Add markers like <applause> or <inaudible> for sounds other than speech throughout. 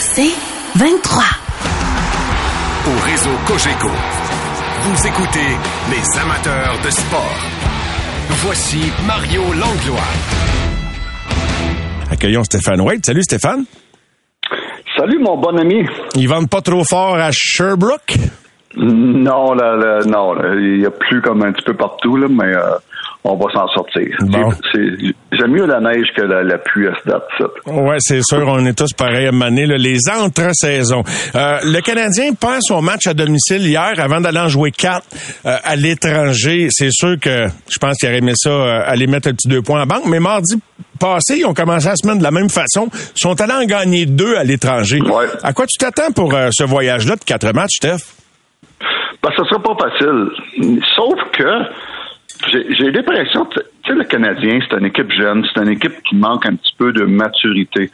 C'est 23. Au réseau Cogeco, vous écoutez les amateurs de sport. Voici Mario Langlois. Accueillons Stéphane White. Salut Stéphane. Salut mon bon ami. Ils vendent pas trop fort à Sherbrooke? Non, là, là, non, là, il y a plus comme un petit peu partout, là, mais euh, on va s'en sortir. Bon. J'aime mieux la neige que la, la pluie à ce date. Ouais, c'est sûr, on est tous pareils à maner, là, les entre-saisons. Euh, le Canadien perd son match à domicile hier avant d'aller en jouer quatre euh, à l'étranger. C'est sûr que je pense qu'il aurait aimé ça euh, aller mettre un petit deux points en banque, mais mardi passé, ils ont commencé la semaine de la même façon. Ils sont allés en gagner deux à l'étranger. Ouais. À quoi tu t'attends pour ce voyage-là de quatre matchs, Steph? Ben, ça sera pas facile. Sauf que j'ai l'impression, tu sais, le Canadien, c'est une équipe jeune, c'est une équipe qui manque un petit peu de maturité.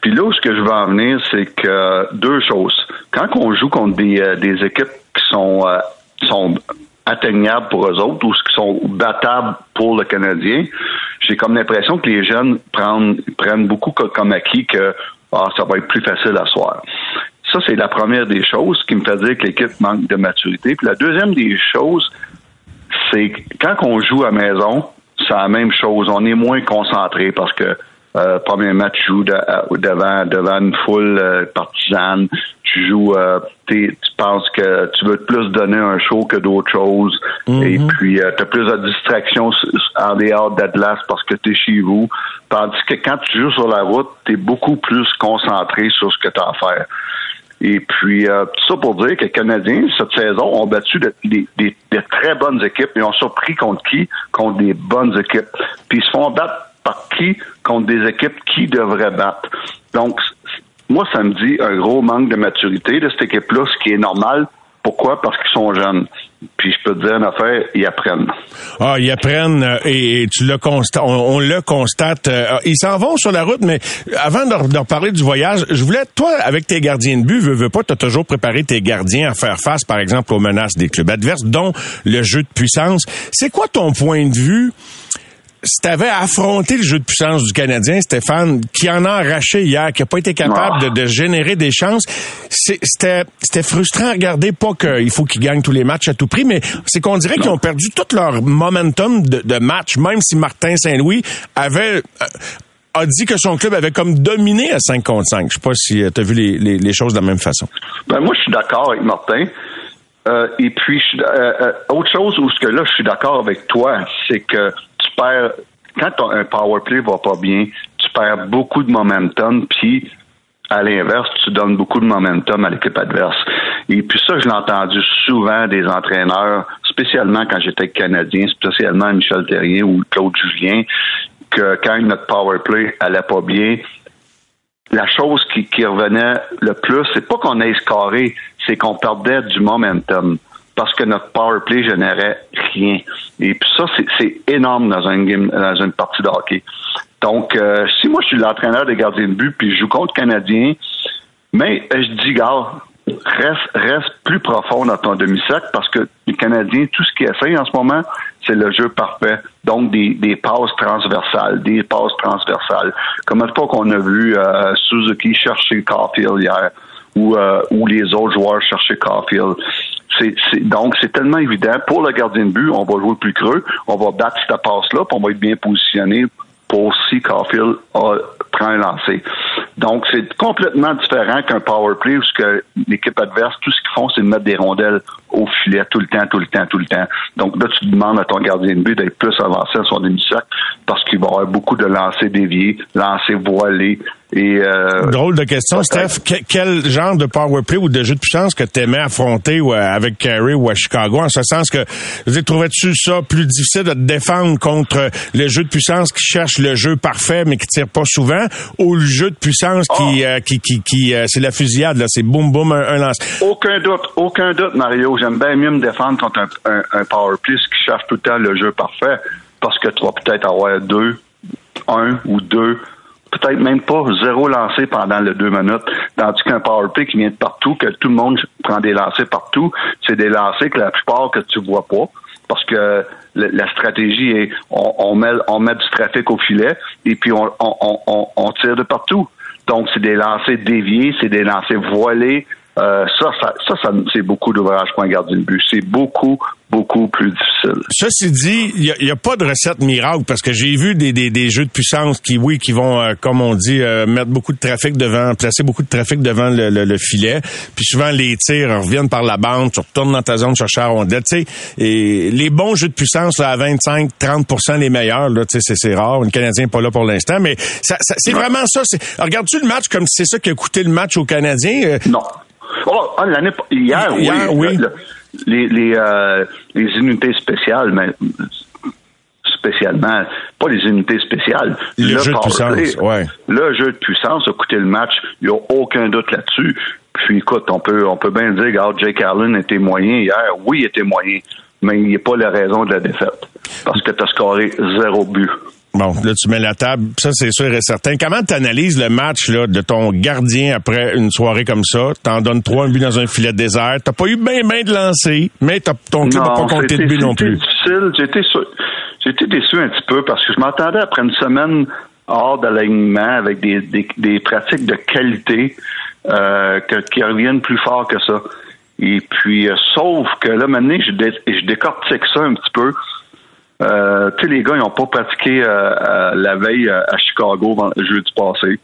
Puis là où ce que je veux en venir, c'est que deux choses. Quand on joue contre des, euh, équipes qui sont, euh, sont atteignables pour eux autres ou qui sont battables pour le Canadien, j'ai comme l'impression que les jeunes prennent, beaucoup co- comme acquis que ah, ça va être plus facile à soir. Ça, c'est la première des choses qui me fait dire que l'équipe manque de maturité. Puis la deuxième des choses, c'est quand on joue à maison, c'est la même chose. On est moins concentré parce que euh, premier match, tu joues de- euh, devant, devant une foule euh, partisane. Tu joues, euh, tu penses que tu veux plus donner un show que d'autres choses. Et puis, tu as plus de distractions en dehors d'Atlas parce que tu es chez vous. Tandis que quand tu joues sur la route, tu es beaucoup plus concentré sur ce que tu as à faire. Et puis, euh, tout ça pour dire que les Canadiens, cette saison, ont battu de- des, des très bonnes équipes et ont surpris contre qui? Contre des bonnes équipes. Puis ils se font battre par qui? Contre des équipes qui devraient battre. Donc, moi, ça me dit un gros manque de maturité de cette équipe-là, ce qui est normal. Pourquoi? Parce qu'ils sont jeunes. Puis je peux te dire une affaire, ils apprennent. Ah, ils apprennent euh, et, tu le constates, on, le constate. euh, ils s'en vont sur la route, mais avant de, de reparler du voyage, je voulais, toi, avec tes gardiens de but, veux, veux pas, tu as toujours préparé tes gardiens à faire face, par exemple, aux menaces des clubs adverses, dont le jeu de puissance. C'est quoi ton point de vue? Si t'avais affronté le jeu de puissance du Canadien, Stéphane, qui en a arraché hier, qui a pas été capable de, de générer des chances, c'était frustrant à regarder. Pas qu'il faut qu'ils gagnent tous les matchs à tout prix, mais c'est qu'on dirait qu'ils ont perdu tout leur momentum de, de match, même si Martin Saint-Louis avait euh, a dit que son club avait comme dominé à 5 contre 5. Je sais pas si tu as vu les, les- les choses de la même façon. Ben, moi, je suis d'accord avec Martin. Euh, et puis, euh, euh, autre chose où ce que là, je suis d'accord avec toi, c'est que quand un power play va pas bien, tu perds beaucoup de momentum, puis à l'inverse, tu donnes beaucoup de momentum à l'équipe adverse. Et puis ça, je l'ai entendu souvent des entraîneurs, spécialement quand j'étais Canadien, spécialement Michel Terrien ou Claude Julien, que quand notre power play allait pas bien, la chose qui, qui revenait le plus, c'est pas qu'on ait scoré, c'est qu'on perdait du momentum parce que notre power play générait rien. Et puis ça, c'est- énorme dans une dans une partie de hockey. Donc, euh, si moi je suis l'entraîneur des gardiens de but puis je joue contre Canadien, mais euh, je dis, gars, reste, reste plus profond dans ton demi-cercle parce que les Canadiens, tout ce qu'ils essayent en ce moment, c'est le jeu parfait. Donc, des, passes transversales, des passes transversales. Comme une fois qu'on a vu euh, Suzuki chercher Caulfield hier ou, ou les autres joueurs chercher Caulfield. Donc, c'est tellement évident. Pour le gardien de but, on va jouer plus creux, on va battre cette passe-là, puis on va être bien positionné pour si Caulfield a- prend un lancer. Donc, c'est complètement différent qu'un power play où ce que l'équipe adverse, tout ce qu'ils font, c'est de mettre des rondelles au filet tout le temps, tout le temps, tout le temps. Donc là, tu demandes à ton gardien de but d'être plus avancé à son demi-cercle parce qu'il va y avoir beaucoup de lancers déviés, lancers voilés et... Euh, Drôle de question. Steph. Que- quel genre de power play ou de jeu de puissance que tu aimais affronter ou, euh, avec Carey ou à Chicago? En ce sens que, trouvais-tu ça plus difficile de te défendre contre le jeu de puissance qui cherche le jeu parfait mais qui tire pas souvent ou le jeu de puissance qui, euh, qui, qui, qui, euh, c'est la fusillade, là, c'est boum boum un, un lance. Aucun doute, aucun doute, Mario. J'aime bien mieux me défendre contre un, un, un power play qui cherche tout le temps le jeu parfait parce que tu vas peut-être avoir deux, un ou deux, peut-être même pas zéro lancé pendant les deux minutes. Tandis qu'un power play qui vient de partout, que tout le monde prend des lancers partout, c'est des lancers que la plupart que tu vois pas. Parce que la stratégie est on, on met on met du trafic au filet et puis on, on, on, on tire de partout. Donc, c'est des lancers déviés, c'est des lancers voilés. Euh, ça, ça, ça, ça c'est beaucoup d'ouvrage pour un gardien de but. C'est beaucoup, beaucoup plus difficile. Ceci dit, il n'y a, pas de recette miracle parce que j'ai vu des, des, des, jeux de puissance qui, oui, qui vont, euh, comme on dit, euh, mettre beaucoup de trafic devant, placer beaucoup de trafic devant le, le, filet. Puis souvent, les tirs reviennent par la bande, tu retournes dans ta zone chercher à rondelle. Tu sais, et les bons jeux de puissance là, à 25-30% les meilleurs, là, tu sais, c'est rare. Le Canadien n'est pas là pour l'instant, mais ça, c'est vraiment ça. Regardes-tu le match comme si c'est ça qui a coûté le match au Canadien? Euh, non. Oh, ah, l'année hier, hier, oui. les, les, euh, les unités spéciales, mais spécialement, pas les unités spéciales. Le, jeu de puissance, ouais. Le jeu de puissance a coûté le match, il n'y a aucun doute là-dessus. Puis écoute, on peut, on peut bien dire, regarde, Jake Allen était moyen hier. Oui, il était moyen, mais il n'est pas la raison de la défaite. Parce que tu as scoré zéro but. Bon, là, tu mets la table, ça, c'est sûr et certain. Comment tu analyses le match là, de ton gardien après une soirée comme ça? T'en donnes trois buts dans un filet de désert. T'as pas eu bien, bien de lancer, mais ton club n'a pas compté de but non plus. difficile. J'étais déçu un petit peu parce que je m'attendais après une semaine hors d'alignement avec des, des, pratiques de qualité euh, qui reviennent plus fort que ça. Et puis, euh, sauf que là, maintenant, je, je décortique ça un petit peu. Euh, les gars, ils n'ont pas pratiqué euh, la veille euh, à Chicago le jeudi passé.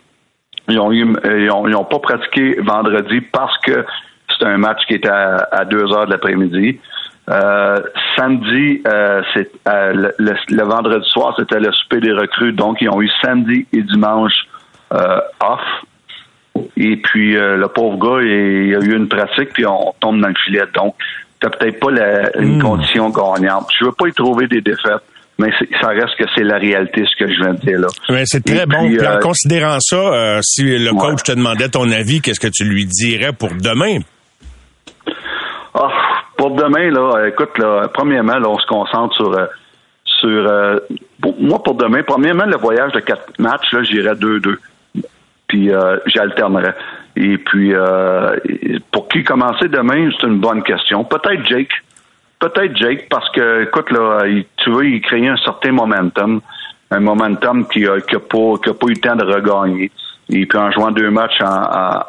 Ils ont, ils ont, pas pratiqué vendredi parce que c'était un match qui était à, 2 heures de l'après-midi. samedi, c'est le, vendredi soir, c'était le souper des recrues, donc ils ont eu samedi et dimanche off. Et puis le pauvre gars, il, il, a eu une pratique, puis on tombe dans le filet. Donc, t'as peut-être pas une hmm. condition gagnante. Je veux pas y trouver des défaites mais ça reste que c'est la réalité, ce que je viens de dire là. Mais c'est très bon. en euh, considérant ça, euh, si le coach te demandait ton avis, qu'est-ce que tu lui dirais pour demain? Ah, pour demain, là, écoute, là, premièrement, là, on se concentre sur euh, sur moi pour demain, premièrement, le voyage de quatre matchs, là, j'irais 2-2. Puis j'alternerais. Et puis, euh, pour qui commencer demain, c'est une bonne question. Peut-être Jake. Peut-être Jake, parce que, écoute, là, tu veux, il crée un certain momentum. Un momentum qui n'a a pas, qui a pas eu le temps de regagner. Et puis en jouant deux matchs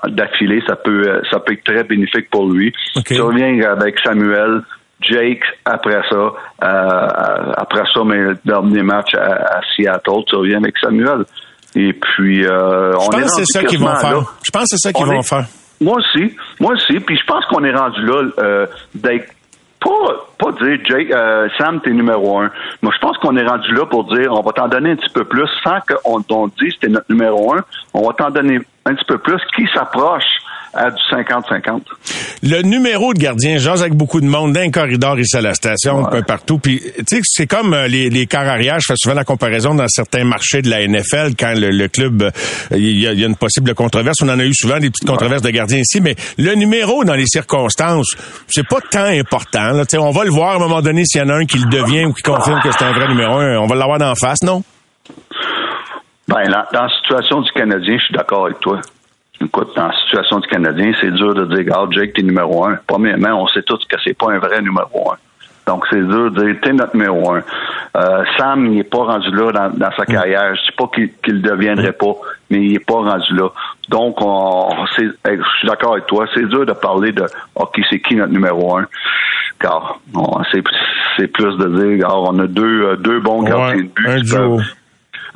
d'affilée, ça peut ça peut être très bénéfique pour lui. Tu reviens avec Samuel, Jake après ça, euh, après ça, mais le dernier match à, à Seattle, tu reviens avec Samuel. Et puis, euh, on c'est ça qu'ils vont faire. Je pense que c'est ça qu'ils vont faire. Moi aussi, moi aussi. Puis je pense qu'on est rendu là euh, d'être pas, pas dire Jake, euh, Sam, t'es numéro un. Moi, je pense qu'on est rendu là pour dire on va t'en donner un petit peu plus sans qu'on on dise t'es notre numéro un. On va t'en donner un petit peu plus qui s'approche à du 50-50. Le numéro de gardien, j'ose avec beaucoup de monde dans un corridor ici à la station, un peu partout. Puis, tu sais, c'est comme euh, les, les quarts arrière. Je fais souvent la comparaison dans certains marchés de la NFL quand le, club, euh, il y, a, une possible controverse. On en a eu souvent des petites controverses de gardiens ici, mais le numéro dans les circonstances, c'est pas tant important. Là. On va le voir à un moment donné s'il y en a un qui le devient ou qui confirme que c'est un vrai numéro un. On va l'avoir d'en face, non? Ben, dans la situation du Canadien, je suis d'accord avec toi. Écoute, dans la situation du Canadien, c'est dur de dire, ah, Jake, t'es numéro un. Premièrement, on sait tous que c'est pas un vrai numéro un. Donc, c'est dur de dire, t'es notre numéro un. Euh, Sam, il n'est pas rendu là dans, sa mm. carrière. Je dis pas qu'il ne deviendrait pas, mais il n'est pas rendu là. Donc, on, je suis d'accord avec toi. C'est dur de parler de, OK, c'est qui notre numéro un? Car c'est plus de dire, on a deux, euh, deux bons gardiens de but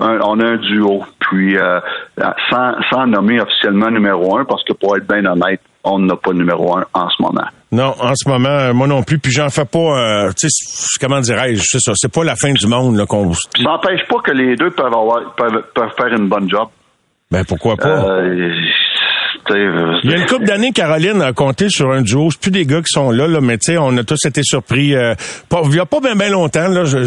on a un duo. Puis euh, sans, nommer officiellement numéro un, parce que pour être bien honnête, on n'a pas numéro un en ce moment. Non, en ce moment, euh, moi non plus. Puis j'en fais pas. Euh, tu sais, comment dirais-je C'est ça. C'est pas la fin du monde là qu'on. Ça n'empêche pas que les deux peuvent avoir peuvent, faire une bonne job. Ben pourquoi pas? Il y a une couple d'années, Caroline a compté sur un duo. C'est plus des gars qui sont là, là mais tu sais, on a tous été surpris. Euh, pas, il y a pas bien longtemps, là, je,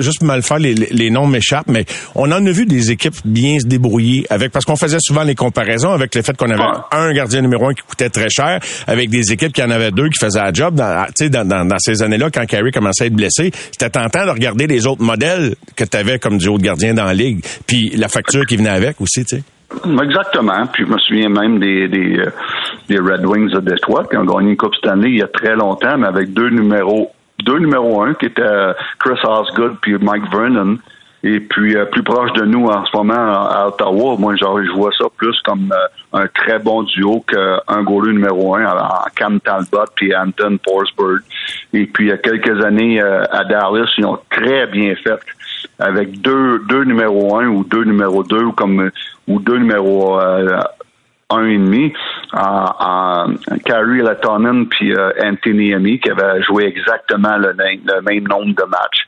juste mal faire les, les noms m'échappent, mais on en a vu des équipes bien se débrouiller avec, parce qu'on faisait souvent les comparaisons avec le fait qu'on avait un gardien numéro un qui coûtait très cher, avec des équipes qui en avaient deux qui faisaient la job. Dans, dans, dans, dans ces années-là, quand Carey commençait à être blessé, c'était tentant de regarder les autres modèles que tu avais comme duo de gardien dans la ligue, puis la facture qui venait avec aussi, tu sais. Exactement. Puis je me souviens même des, des, euh, Red Wings de Detroit qui ont gagné une Coupe Stanley il y a très longtemps, mais avec deux numéros deux numéros un qui étaient Chris Osgood puis Mike Vernon. Et puis, euh, plus proche de nous en ce moment, à Ottawa, moi, genre, je vois ça plus comme euh, un très bon duo qu'un goaler numéro un en Cam Talbot puis Anton Forsberg. Et puis, il y a quelques années, euh, à Dallas, ils ont très bien fait avec deux, deux numéros un ou deux numéros deux comme ou deux numéros un et demi Carrie Latonen puis Anthony Amy qui avaient joué exactement le, même nombre de matchs.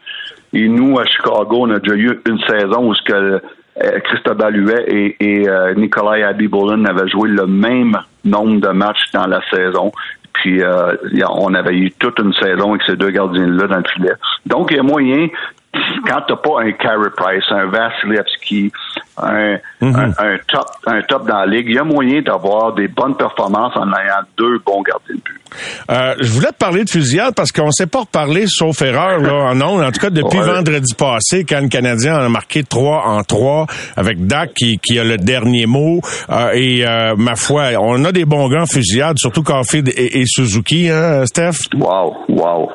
Et nous, à Chicago, on a déjà eu une saison où ce que euh, Christophe Huet et, et euh, Nikolai Abibolin avaient joué le même nombre de matchs dans la saison. Puis euh, on avait eu toute une saison avec ces deux gardiens-là dans le filet. Donc, il y a moyen quand t'as pas un Carey Price, un Vasilevski, un, mhm. un, un, top, un top dans la ligue, il y a moyen d'avoir des bonnes performances en ayant deux bons gardiens de but. Euh, je voulais te parler de fusillade parce qu'on ne s'est pas reparlé, sauf erreur, là, en ondes. En tout cas, depuis vendredi passé, quand le Canadien a marqué 3 en 3 avec Dak qui, qui a le dernier mot. Euh, et euh, ma foi, on a des bons gars en fusillade, surtout Caulfield et, et Suzuki, hein, Steph? Wow, wow.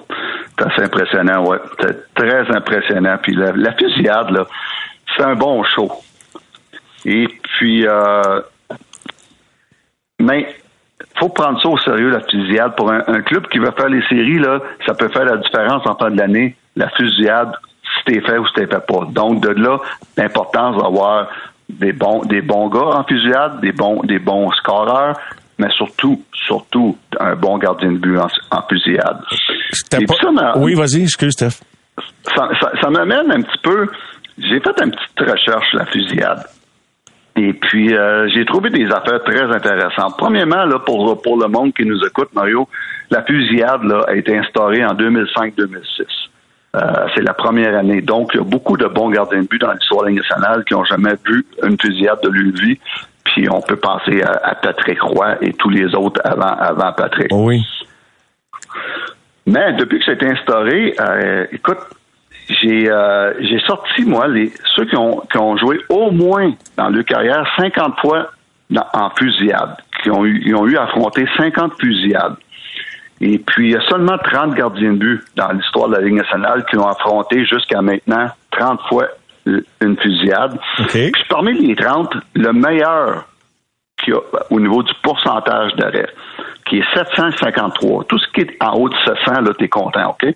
C'est assez impressionnant, ouais. C'est très impressionnant. Puis la, la fusillade, là, c'est un bon show. Et puis, euh, mais faut prendre ça au sérieux, la fusillade. Pour un, club qui veut faire les séries, là, ça peut faire la différence en fin de l'année. La fusillade, si t'es fait ou si t'es fait pas. Donc, de là, l'importance d'avoir des bons, des bons gars en fusillade, des bons, des bons scoreurs, mais surtout, surtout, un bon gardien de but en, fusillade. oui, vas-y, excuse, Steph. Ça, ça m'amène un petit peu. J'ai fait une petite recherche la fusillade. Et puis, euh, j'ai trouvé des affaires très intéressantes. Premièrement, là, pour, pour le monde qui nous écoute, Mario, la fusillade là, a été instaurée en 2005-2006. Euh, c'est la première année. Donc, il y a beaucoup de bons gardiens de but dans l'histoire nationale qui n'ont jamais vu une fusillade de leur vie. Puis, on peut penser à, Patrick Roy et tous les autres avant, avant Patrick. Oh oui. Mais depuis que c'est instauré, euh, écoute, j'ai euh, j'ai sorti moi les ceux qui ont qui ont joué au moins dans leur carrière 50 fois en fusillade, qui ont eu ils ont eu à affronter 50 fusillades. Et puis il y a seulement 30 gardiens de but dans l'histoire de la Ligue nationale qui ont affronté jusqu'à maintenant 30 fois une fusillade. Puis parmi les 30, le meilleur a, au niveau du pourcentage d'arrêt, qui est 753. Tout ce qui est en haut de 700, là, t'es content, OK?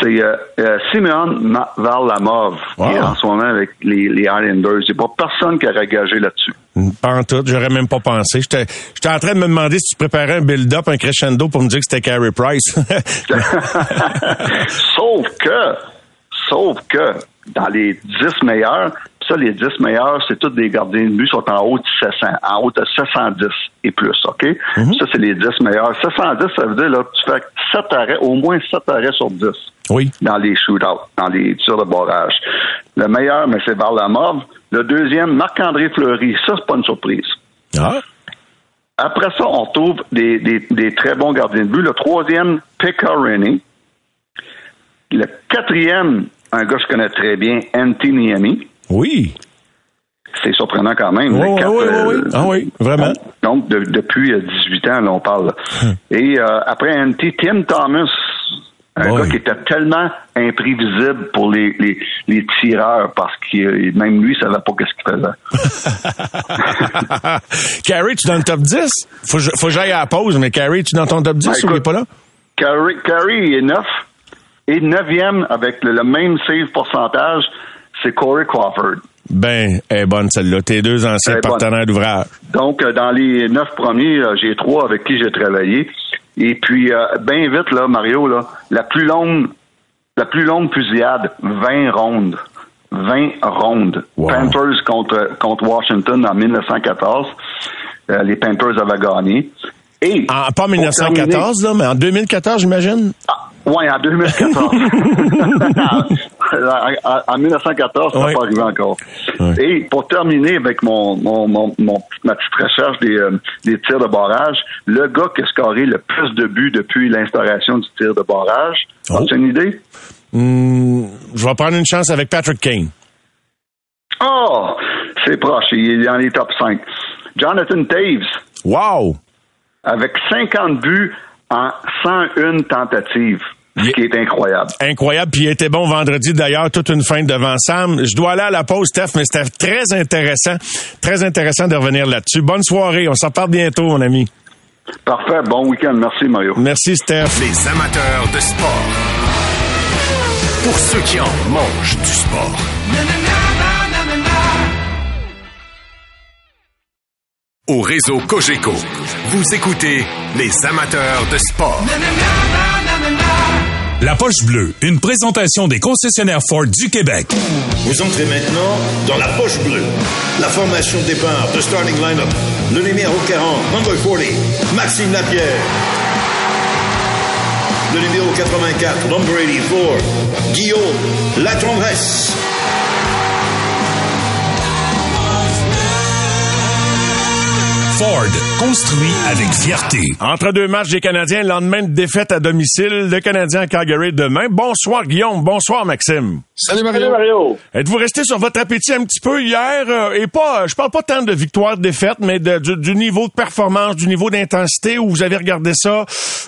c'est euh, euh, Simeon Varlamov qui est en ce moment avec les, les Islanders. Il n'y a pas personne qui a gagé là-dessus. Pas en tout, j'aurais même pas pensé. J'étais, j'étais en train de me demander si tu préparais un build-up, un crescendo pour me dire que c'était Carey Price. <laughs> sauf que, sauf que, dans les dix meilleurs, ça, les 10 meilleurs, c'est tous des gardiens de but sont en haut de 700, en haut de 710 et plus, OK? Mhm. Ça, c'est les 10 meilleurs. 710, ça veut dire, là, tu fais 7 arrêts, au moins 7 arrêts sur 10. Oui. Dans les shootouts, dans les tirs de barrage. Le meilleur, mais c'est Varlamov. Le deuxième, Marc-André Fleury. Ça, c'est pas une surprise. Ah? Après ça, on trouve des, des, des très bons gardiens de but. Le troisième, Pekka Le quatrième, un gars que je connais très bien, Anthony Niemi. Oui. C'est surprenant quand même. oui, oui, oui, euh, Ah oui, vraiment. Donc, depuis 18 ans, là, on parle. Hum. Et euh, après NT, Tim Thomas, un gars qui était tellement imprévisible pour les, les, les tireurs parce que même lui, il savait pas qu'est-ce qu'il faisait. <laughs> Carrie, tu es dans le top 10? Faut, faut que j'aille à la pause, mais Carrie, tu es dans ton top 10 ben, ou il n'est pas là? Carrie, Carrie est 9. Et neuvième avec le, le même save pourcentage c'est Corey Crawford. Ben, elle est bonne celle-là. Tes deux anciens partenaires d'ouvrage. Donc, euh, dans les neuf premiers, euh, j'ai trois avec qui j'ai travaillé. Et puis, euh, bien vite, là, Mario, là, la plus longue, la plus longue fusillade, 20 rondes. 20 rondes. Panthers contre, contre Washington en 1914. les Panthers avaient gagné. Et, en, pas en 1914, là, mais en 2014, j'imagine? Oui, en 2014. <laughs> <laughs> en, 1914, ça n'a pas arrivé encore. Et pour terminer avec mon, mon, mon, ma petite recherche des, euh, des tirs de barrage, le gars qui a scoré le plus de buts depuis l'instauration du tir de barrage, oh. as-tu une idée? Hmm, je vais prendre une chance avec Patrick Kane. Oh, c'est proche. Il est dans les top 5. Jonathan Taves. Wow! Avec 50 buts en 101 tentatives. Ce qui est incroyable. Incroyable. Puis il était bon vendredi d'ailleurs, toute une fin devant Sam. Je dois aller à la pause, Steph, mais c'était très intéressant. Très intéressant de revenir là-dessus. Bonne soirée. On s'en parle bientôt, mon ami. Parfait. Bon week-end. Merci, Mario. Merci, Steph. Les amateurs de sport. Pour ceux qui en mangent du sport. Au réseau Cogeco, vous écoutez les amateurs de sport. La poche bleue, une présentation des concessionnaires Ford du Québec. Vous entrez maintenant dans la poche bleue. La formation de départ de starting lineup. Le numéro 40, number 40, Maxime Lapierre. Le numéro 84, number 84, Guillaume Latendresse. Ford, construit avec fierté. Entre deux matchs des Canadiens, lendemain de défaite à domicile, le Canadien à Calgary demain. Bonsoir Guillaume, bonsoir Maxime. Salut Mario. Êtes-vous resté sur votre appétit un petit peu hier euh, et pas, je parle pas tant de victoire, de défaite, mais de, du, du, niveau de performance, du niveau d'intensité où vous avez regardé ça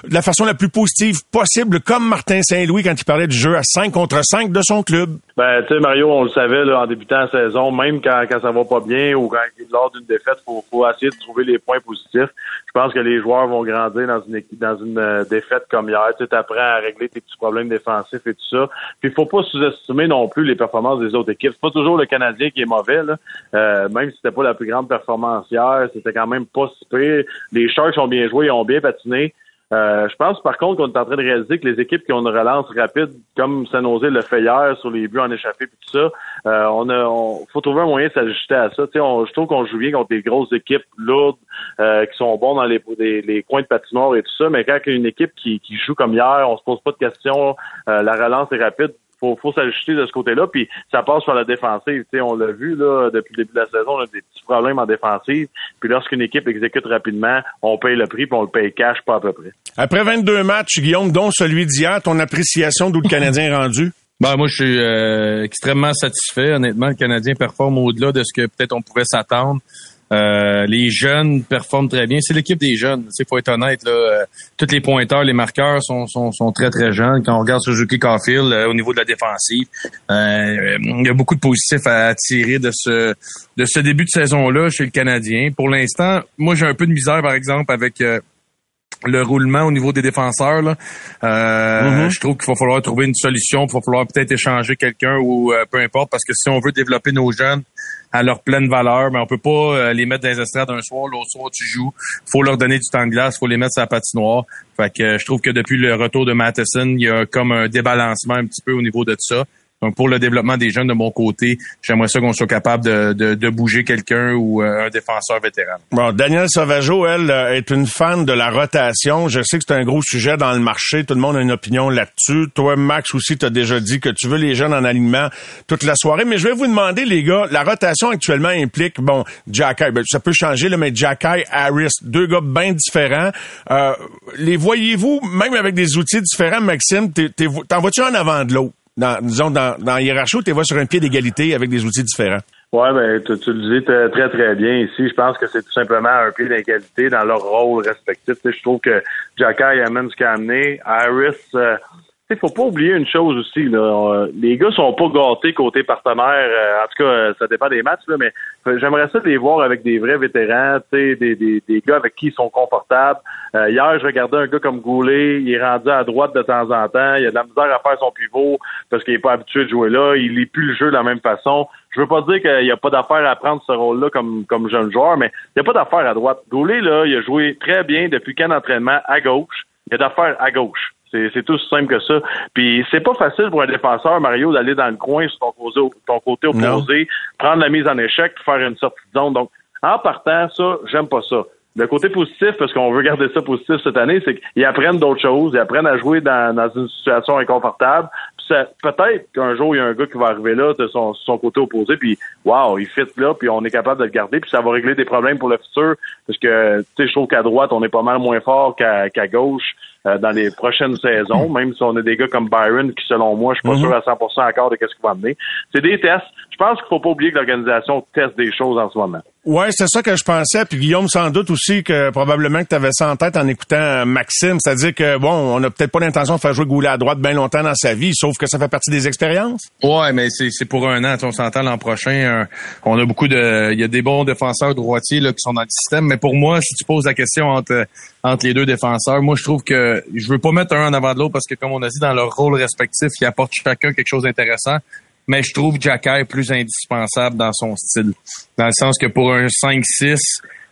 de la façon la plus positive possible, comme Martin Saint-Louis quand il parlait du jeu à 5 contre 5 de son club? Ben, tu sais, Mario, on le savait là, en débutant la saison, même quand, quand ça va pas bien ou quand lors d'une défaite, faut, faut essayer de trouver les points positifs. Je pense que les joueurs vont grandir dans une équipe, dans une euh, défaite comme hier. Tu apprends à régler tes petits problèmes défensifs et tout ça. Puis faut pas sous-estimer non plus les performances des autres équipes. C'est pas toujours le Canadien qui est mauvais. Là. Euh, même si c'était pas la plus grande performance hier, c'était quand même pas si pire. Les Sharks ont bien joué, ils ont bien patiné. Euh, je pense par contre qu'on est en train de réaliser que les équipes qui ont une relance rapide, comme San Jose le fait hier sur les buts en échappé et tout ça, euh, on a, on, faut trouver un moyen de s'ajuster à ça. On, je trouve qu'on joue bien contre des grosses équipes lourdes euh, qui sont bons dans les, les, coins de patinoire et tout ça, mais quand il y a une équipe qui, qui joue comme hier, on se pose pas de questions, la relance est rapide faut, faut s'ajuster de ce côté-là. Puis ça passe sur la défensive. sais, on l'a vu là depuis le début de la saison, on a des petits problèmes en défensive. Puis lorsqu'une équipe exécute rapidement, on paye le prix, puis on le paye cash, pas à peu près. Après 22 matchs, Guillaume, dont celui d'hier, ton appréciation d'où le Canadien est rendu? <laughs> Ben, moi, je suis euh, extrêmement satisfait. Honnêtement, le Canadien performe au-delà de ce que peut-être on pouvait s'attendre. Euh, les jeunes performent très bien. C'est l'équipe des jeunes. Il faut être honnête. Là, euh, tous les pointeurs, les marqueurs sont, sont, sont, très, très jeunes. Quand on regarde Suzuki Caulfield euh, au niveau de la défensive, il y a beaucoup de positifs à tirer de ce, de ce début de saison-là chez le Canadien. Pour l'instant, moi, j'ai un peu de misère, par exemple, avec le roulement au niveau des défenseurs. Là. Mm-hmm. Je trouve qu'il va falloir trouver une solution. Il va falloir peut-être échanger quelqu'un ou peu importe, parce que si on veut développer nos jeunes, à leur pleine valeur, mais on peut pas euh, les mettre dans les estrades un soir, l'autre soir tu joues. faut leur donner du temps de glace, faut les mettre sur la patinoire. Fait que euh, je trouve que depuis le retour de Matheson, il y a comme un débalancement un petit peu au niveau de ça. Donc, pour le développement des jeunes de mon côté, j'aimerais ça qu'on soit capable de, de, de bouger quelqu'un ou euh, un défenseur vétéran. Bon, Daniel Sauvageau, elle, euh, est une fan de la rotation. Je sais que c'est un gros sujet dans le marché. Tout le monde a une opinion là-dessus. Toi, Max, aussi, tu as déjà dit que tu veux les jeunes en alignement toute la soirée. Mais je vais vous demander, les gars, la rotation actuellement implique, bon, Jacky, ben, ça peut changer, là, mais Jacky, Harris, deux gars bien différents. Euh, les voyez-vous, même avec des outils différents, Maxime, t'en vois-tu en avant de l'autre? Dans, disons, dans, dans la hiérarchie, tu vois sur un pied d'égalité avec des outils différents? Oui, ben, tu, tu, le dis très, très bien ici. Je pense que c'est tout simplement un pied d'égalité dans leur rôle respectif. je trouve que Jacky amène ce qu'il a amené. Harris, euh, il faut pas oublier une chose aussi. Là. Euh, les gars sont pas gâtés côté partenaire. Euh, en tout cas, euh, ça dépend des matchs, là, mais j'aimerais ça les voir avec des vrais vétérans, des, des, des gars avec qui ils sont confortables. hier, je regardais un gars comme Goulet, il est rendu à droite de temps en temps, il a de la misère à faire son pivot parce qu'il est pas habitué de jouer là, il lit plus le jeu de la même façon. Je veux pas dire qu'il n'y a pas d'affaire à prendre ce rôle-là comme, comme jeune joueur, mais il n'y a pas d'affaire à droite. Goulet, là, il a joué très bien depuis qu'un entraînement à gauche. Il y a d'affaires à gauche. C'est tout simple que ça. Puis c'est pas facile pour un défenseur, Mario, d'aller dans le coin sur ton, côté, ton côté opposé, prendre la mise en échec, faire une sortie de zone. Donc, en partant, ça, j'aime pas ça. Le côté positif, parce qu'on veut garder ça positif cette année, c'est qu'ils apprennent d'autres choses, ils apprennent à jouer dans, dans une situation inconfortable. Peut-être qu'un jour, il y a un gars qui va arriver là de son, son côté opposé, puis wow, il fit là, puis on est capable de le garder, puis ça va régler des problèmes pour le futur, parce que, tu sais, je trouve qu'à droite, on est pas mal moins fort qu'à qu'à gauche. Euh, dans les prochaines saisons, même si on a des gars comme Byron qui, selon moi, je suis pas Mhm. sûr à 100% encore de qu'est-ce qu'il va amener. C'est des tests. Je pense qu'il faut pas oublier que l'organisation teste des choses en ce moment. Ouais, c'est ça que je pensais. Puis Guillaume, sans doute aussi que probablement que tu avais ça en tête en écoutant euh, Maxime. C'est-à-dire que, bon, on n'a peut-être pas l'intention de faire jouer Goulet à droite bien longtemps dans sa vie, sauf que ça fait partie des expériences. Ouais, mais c'est pour un an. On s'entend l'an prochain. euh, on a beaucoup de, il y a des bons défenseurs droitiers là qui sont dans le système. Mais pour moi, si tu poses la question entre entre les deux défenseurs, moi je trouve que je veux pas mettre un en avant de l'autre parce que comme on a dit dans leur rôle respectif, ils apportent chacun quelque chose d'intéressant. Mais je trouve Jacky plus indispensable dans son style, dans le sens que pour un 5-6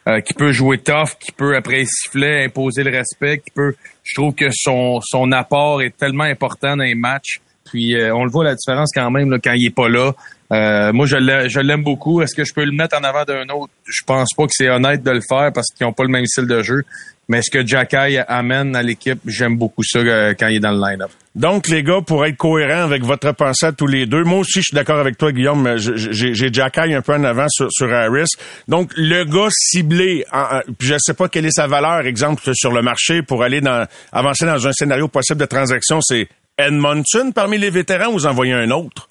euh, qui peut jouer tough, qui peut après siffler, imposer le respect, qui peut, je trouve que son son apport est tellement important dans les matchs. Puis euh, on le voit la différence quand même là, quand il est pas là. Euh, moi je l'ai- je l'aime beaucoup. Est-ce que je peux le mettre en avant d'un autre? Je pense pas que c'est honnête de le faire parce qu'ils ont pas le même style de jeu. Mais ce que Jacky amène à l'équipe, j'aime beaucoup ça euh, quand il est dans le line-up. Donc, les gars, pour être cohérents avec votre pensée à tous les deux, moi aussi, je suis d'accord avec toi, Guillaume. J'ai Jacky un peu en avant sur, sur Harris. Donc, le gars ciblé, en- puis je sais pas quelle est sa valeur, exemple, sur le marché pour aller dans avancer dans un scénario possible de transaction, c'est Edmondson parmi les vétérans ou vous en voyez un autre?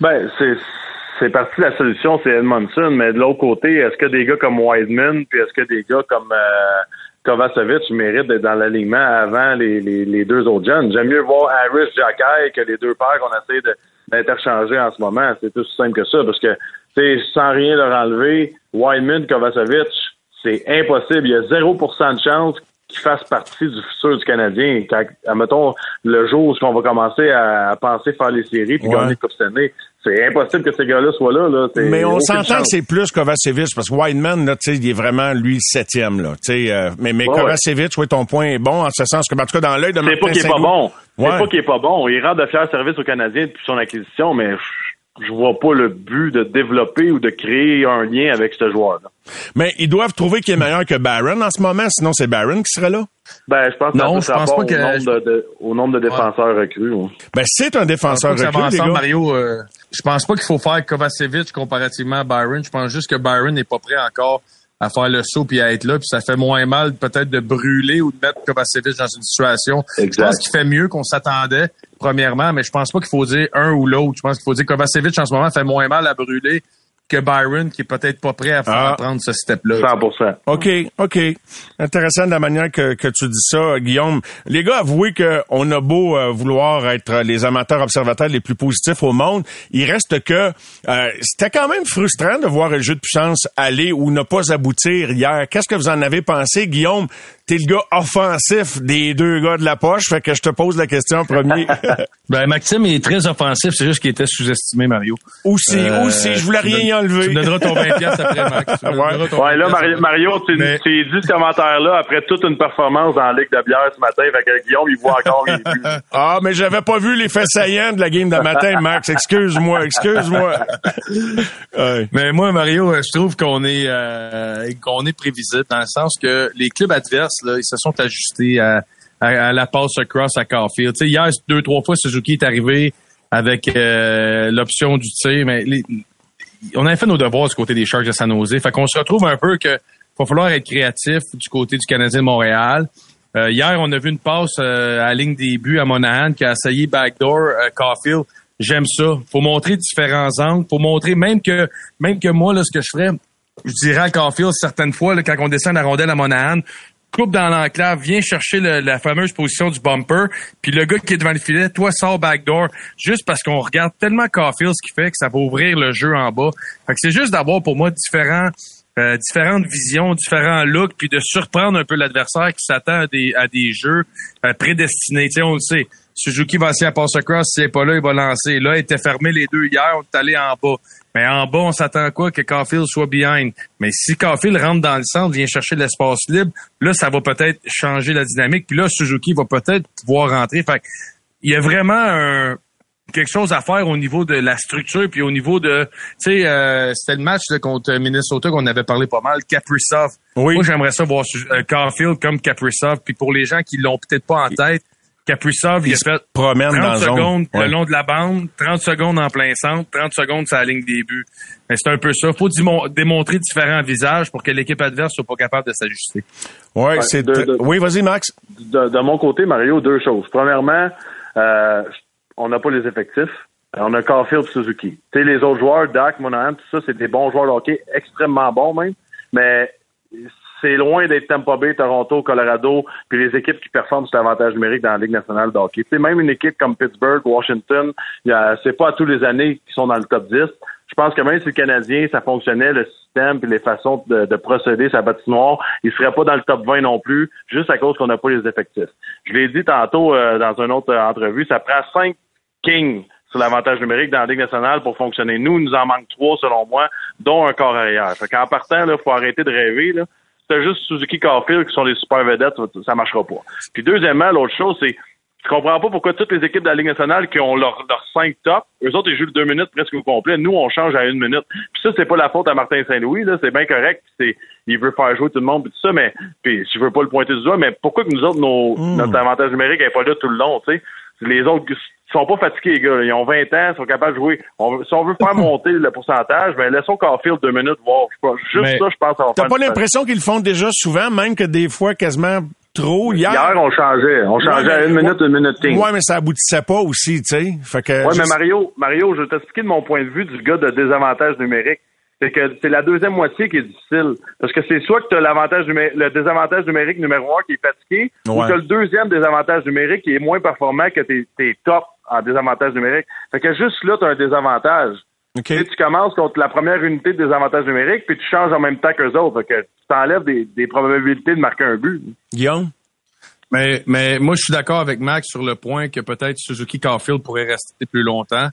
Ben, c'est c'est parti de la solution, c'est Edmondson, mais de l'autre côté, est-ce que des gars comme Wideman, puis est-ce que des gars comme euh, Kovacevic méritent d'être dans l'alignement avant les, les, les deux autres jeunes? J'aime mieux voir Harris Jacky que les deux paires qu'on essaie d'interchanger en ce moment. C'est tout simple que ça, parce que sans rien leur enlever, Wideman, Kovacevic, c'est impossible. Il y a 0% de chance qu'ils fassent partie du futur du Canadien. Quand, admettons, le jour où on va commencer à, penser faire les séries puis Ouais. gagner Coupe Stanley, c'est impossible que ces gars-là soient là. là. C'est Mais on s'entend que c'est plus Kovacevic, parce que Wideman, là, tu sais, il est vraiment, lui, le septième, là. Euh, mais, mais Ouais, Kovacevic, oui, ton point est bon, en ce sens que, en tout cas, dans l'œil de C'est Martin pas qu'il est pas bon. C'est Ouais. pas qu'il est pas bon. Il rend de fiers services aux Canadiens depuis son acquisition, mais je- je vois pas le but de développer ou de créer un lien avec ce joueur-là. Mais ils doivent trouver qu'il est meilleur que Barron en ce moment, sinon c'est Barron qui serait là. Ben, je pense que Non, ça je pense pas que- au, nombre de, de- au nombre de défenseurs recrues. ouais. Ben, c'est un Je défenseur recru, les gars. Mario. euh, je pense pas qu'il faut faire Kovacevic comparativement à Byron. Je pense juste que Byron n'est pas prêt encore à faire le saut puis à être là. Puis ça fait moins mal peut-être de brûler ou de mettre Kovacevic dans une situation. Exact. Je pense qu'il fait mieux qu'on s'attendait, premièrement, mais je pense pas qu'il faut dire un ou l'autre. Je pense qu'il faut dire que Kovacevic en ce moment fait moins mal à brûler que Byron qui est peut-être pas prêt à, faire, Ah. à prendre ce step-là. 100%. OK, OK. Intéressant de la manière que, que tu dis ça, Guillaume. Les gars, avouez qu'on a beau euh, vouloir être les amateurs observateurs les plus positifs au monde, il reste que euh, c'était quand même frustrant de voir le jeu de puissance aller ou ne pas aboutir hier. Qu'est-ce que vous en avez pensé, Guillaume? T'es le gars offensif des deux gars de la poche, fait que je te pose la question en premier. <laughs> Ben, Maxime est très offensif. C'est juste qu'il était sous-estimé, Mario. aussi, Euh, aussi, je voulais rien y enlever. Tu me donneras ton 20 pièces après, Max. Tu Ouais. donneras ton Ouais, là, 20 Mario, Mario tu Mais- t'es dit ce commentaire-là après toute une performance dans la Ligue de bière ce matin. Fait que Guillaume, il voit encore les buts. <laughs> Ah, mais j'avais pas vu les faits saillants de la game de matin, Max. Excuse-moi, excuse-moi. <laughs> Ouais. Mais moi, Mario, je trouve qu'on est euh, qu'on est prévisible dans le sens que les clubs adverses, ils se sont ajustés à, à, à la passe cross à sais, hier, deux, trois fois, Suzuki est arrivé avec euh, l'option du tir, mais on avait fait nos devoirs du côté des Sharks de San Jose. Fait qu'on se retrouve un peu que va falloir être créatif du côté du Canadien de Montréal. Euh, hier, on a vu une passe euh, à ligne des buts à Monahan qui a essayé backdoor euh, Caulfield. J'aime ça. Faut montrer différents angles. Faut montrer même que même que moi là, ce que je ferais, je dirais à Caulfield certaines fois là, quand on descend la rondelle à Monahan, coupe dans l'enclave, viens chercher la fameuse position du bumper, puis le gars qui est devant le filet, toi sors backdoor, juste parce qu'on regarde tellement Caulfield ce qui fait que ça va ouvrir le jeu en bas. Fait que c'est juste d'avoir pour moi différents euh, différentes visions, différents looks, puis de surprendre un peu l'adversaire qui s'attend à des, à des jeux euh, prédestinés. Tu sais, on le sait. Suzuki va essayer à passer cross, s'il n'est pas là, il va lancer. Là, il était fermé les deux hier, on est allé en bas. Mais en bas, on s'attend à quoi? Que Caulfield soit behind? Mais si Caulfield rentre dans le centre, vient chercher l'espace libre, là, ça va peut-être changer la dynamique. Puis là, Suzuki va peut-être pouvoir rentrer. Fait que il y a vraiment un, quelque chose à faire au niveau de la structure puis au niveau de tu sais euh, c'était le match là, contre Minnesota qu'on avait parlé pas mal Kaprizov Oui. moi j'aimerais ça voir euh, Caulfield comme Kaprizov puis pour les gens qui l'ont peut-être pas en tête Kaprizov, il, a fait promène 30 dans la zone. secondes Ouais. le long de la bande, 30 secondes en plein centre, 30 secondes sur la ligne des buts. Mais c'est un peu ça. faut démon- démontrer différents visages pour que l'équipe adverse soit pas capable de s'ajuster. Ouais, c'est. de- de- Oui, vas-y, Max. de, de mon côté, Mario, deux choses. Premièrement, euh, on n'a pas les effectifs. On a Caulfield Suzuki. Tu sais, les autres joueurs, Dak, Monahan, tout ça, c'est des bons joueurs de hockey, extrêmement bons même, mais c'est loin d'être Tampa Bay, Toronto, Colorado, puis les équipes qui performent sur l'avantage numérique dans la Ligue nationale de hockey. Tu sais, même une équipe comme Pittsburgh, Washington, c'est pas à tous les années qu'ils sont dans le top 10. Je pense que même si le Canadien, ça fonctionnait, le système puis les façons de, de procéder la patinoire, il serait pas dans le top 20 non plus, juste à cause qu'on n'a pas les effectifs. Je l'ai dit tantôt euh, dans une autre euh, entrevue, ça prend cinq kings sur l'avantage numérique dans la Ligue nationale pour fonctionner. Nous, il nous en manque trois, selon moi, dont un corps arrière. Fait qu'en partant, il faut arrêter de rêver. C'est juste Suzuki Carfield qui sont des super vedettes, ça marchera pas. Puis deuxièmement, l'autre chose, c'est je comprends pas pourquoi toutes les équipes de la Ligue nationale qui ont leurs leur cinq tops, eux autres, ils jouent deux minutes presque au complet. Nous, on change à une minute. Puis ça, c'est pas la faute à Martin Saint-Louis, là. C'est bien correct. C'est, il veut faire jouer tout le monde puis tout ça, mais, puis je veux pas le pointer du doigt, mais pourquoi que nous autres, nos, notre avantage numérique n'est pas là tout le long, tu sais? Les autres, sont pas fatigués, les gars. Ils ont 20 ans, ils sont capables de jouer. On si on veut faire <laughs> monter le pourcentage, ben, laissons Carfield deux minutes voir. Juste Mais ça, je pense, T'as pas l'impression qu'ils le font déjà souvent, même que des fois quasiment trop? Hier, Hier, on changeait. On changeait Ouais, à une minute, une minute quinze. Ouais, mais ça aboutissait pas aussi, tu sais. Fait que. Je- mais Mario, Mario, je vais t'expliquer de mon point de vue du gars de désavantage numérique. C'est que c'est la deuxième moitié qui est difficile. Parce que c'est soit que tu as l'avantage le désavantage numérique numéro un qui est fatigué, ou Ouais. tu as le deuxième désavantage numérique qui est moins performant que tes, tes top en désavantage numérique. Fait que juste là, tu as un désavantage. OK. Tu sais, tu commences contre la première unité de désavantage numérique, puis tu changes en même temps qu'eux autres. Fait que tu t'enlèves des, des probabilités de marquer un but. Guillaume? Mais, mais moi, je suis d'accord avec Max sur le point que peut-être Suzuki Carfield pourrait rester plus longtemps.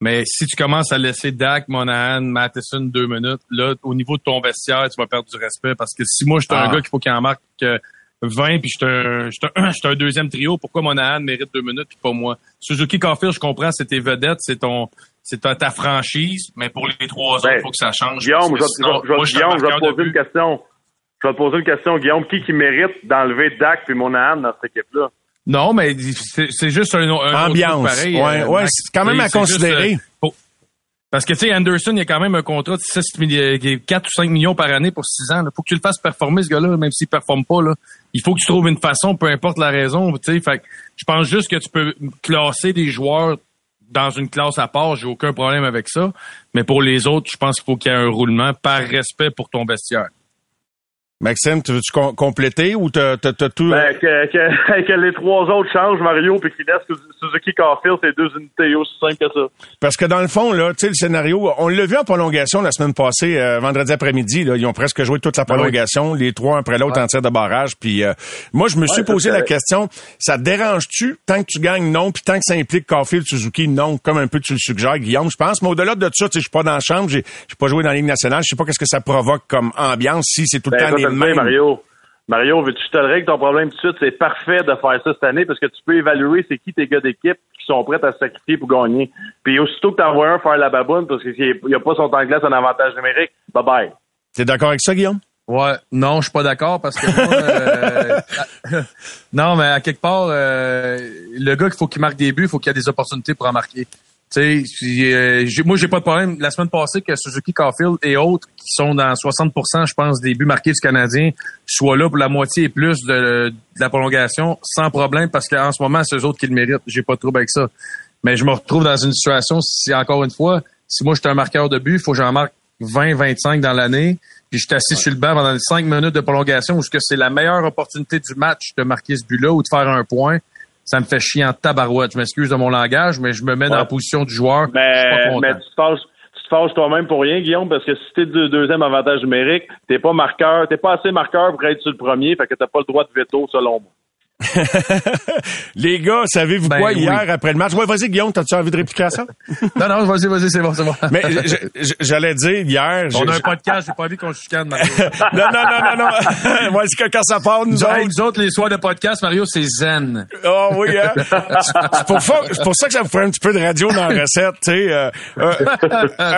Mais si tu commences à laisser Dak, Monahan, Matheson deux minutes, là, au niveau de ton vestiaire, tu vas perdre du respect. Parce que si moi, je suis Ah. un gars qu'il faut qu'il en marque euh, 20, puis je suis un, un, <clears throat> un deuxième trio, pourquoi Monahan mérite deux minutes, puis pas moi? Suzuki Carfield, je comprends, c'est tes vedettes, c'est ton, c'est ta, ta franchise, mais pour les trois autres, Ben, il faut que ça change. Guillaume, je sinon, moi, Guillaume, je vais te poser une question. Je vais te poser une question, Guillaume. Qui qui mérite d'enlever Dak puis Monahan dans cette équipe-là? Non, mais c'est juste un, Ambiance. pareil. Ouais, euh, ouais, c'est quand même à juste, considérer. euh, parce que, tu sais, Anderson, il y a quand même un contrat de 6 milli- 4 ou 5 millions par année pour 6 ans. Il faut que tu le fasses performer, ce gars-là, même s'il performe pas. Là. Il faut que tu trouves une façon, peu importe la raison. Fait que je pense juste que tu peux classer des joueurs dans une classe à part. J'ai aucun problème avec ça. Mais pour les autres, je pense qu'il faut qu'il y ait un roulement par respect pour ton vestiaire. Maxime, tu veux-tu com- compléter ou t'as t'as- t'as tout? Ben, que, que, <laughs> que les trois autres changent, Mario, puis qu'ils laissent Suzuki Carfield, c'est deux unités aussi simple que ça. Parce que dans le fond, là, tu sais, le scénario, on l'a vu en prolongation la semaine passée, euh, vendredi après-midi. Là, ils ont presque joué toute la Ben prolongation, les trois après l'autre en tir de barrage. Puis euh, moi, je me suis Ouais, posé la question ça te dérange-tu tant que tu gagnes non, puis tant que ça implique Caulfield, Suzuki non, comme un peu tu le suggères, Guillaume, je pense. Mais au-delà de ça, tu sais, je suis pas dans la chambre, j'ai j'ai pas joué dans la Ligue nationale, je sais pas qu'est-ce que ça provoque comme ambiance si c'est tout le Ben, temps le. Mario. Mario, veux-tu que je te le règle ton problème tout de suite? C'est parfait de faire ça cette année parce que tu peux évaluer c'est qui tes gars d'équipe qui sont prêts à se sacrifier pour gagner. Puis aussitôt que t'envoies un faire la baboune parce qu'il n'y a pas son temps de glace en avantage numérique, bye bye. T'es d'accord avec ça, Guillaume? Ouais, non, je suis pas d'accord parce que moi, euh, <laughs> non, mais à quelque part, euh, le gars qu'il faut qu'il marque des buts, il faut qu'il y ait des opportunités pour en marquer. Tu sais, euh, moi j'ai pas de problème. La semaine passée que Suzuki Caulfield et autres qui sont dans 60%, je pense, des buts marqués du Canadien, soient là pour la moitié et plus de, de la prolongation, sans problème, parce qu'en ce moment, c'est eux autres qui le méritent. J'ai pas de trouble avec ça. Mais je me retrouve dans une situation, si encore une fois, si moi j'étais un marqueur de but, il faut que j'en marque 20, 25 dans l'année, puis je suis assis sur le banc pendant les 5 minutes de prolongation où c'est la meilleure opportunité du match de marquer ce but-là ou de faire un point, ça me fait chier en tabarouette. Je m'excuse de mon langage, mais je me mets dans la position du joueur. je suis pas Mais, content. mais tu te fâches, fâches toi-même pour rien, Guillaume, parce que si t'es le deuxième avantage numérique, t'es pas marqueur, t'es pas assez marqueur pour être sur le premier, fait que t'as pas le droit de veto selon moi. <laughs> Les gars, savez-vous Ben quoi oui. hier après le match? Ouais, vas-y, Guillaume, t'as-tu envie de répliquer à ça? <laughs> Non, non, vas-y, vas-y, c'est bon, c'est bon. <laughs> Mais j'allais dire hier. On a un podcast, j'ai pas envie qu'on se chicane, Mario. Non, non, non, non, non. Voici que quand ça part, nous Nous, autres. nous autres, les soirs de podcast, Mario, c'est zen. Oh oui, hein? C'est pour, ça- c'est pour ça que ça vous ferait un petit peu de radio dans la recette, tu sais. euh, euh,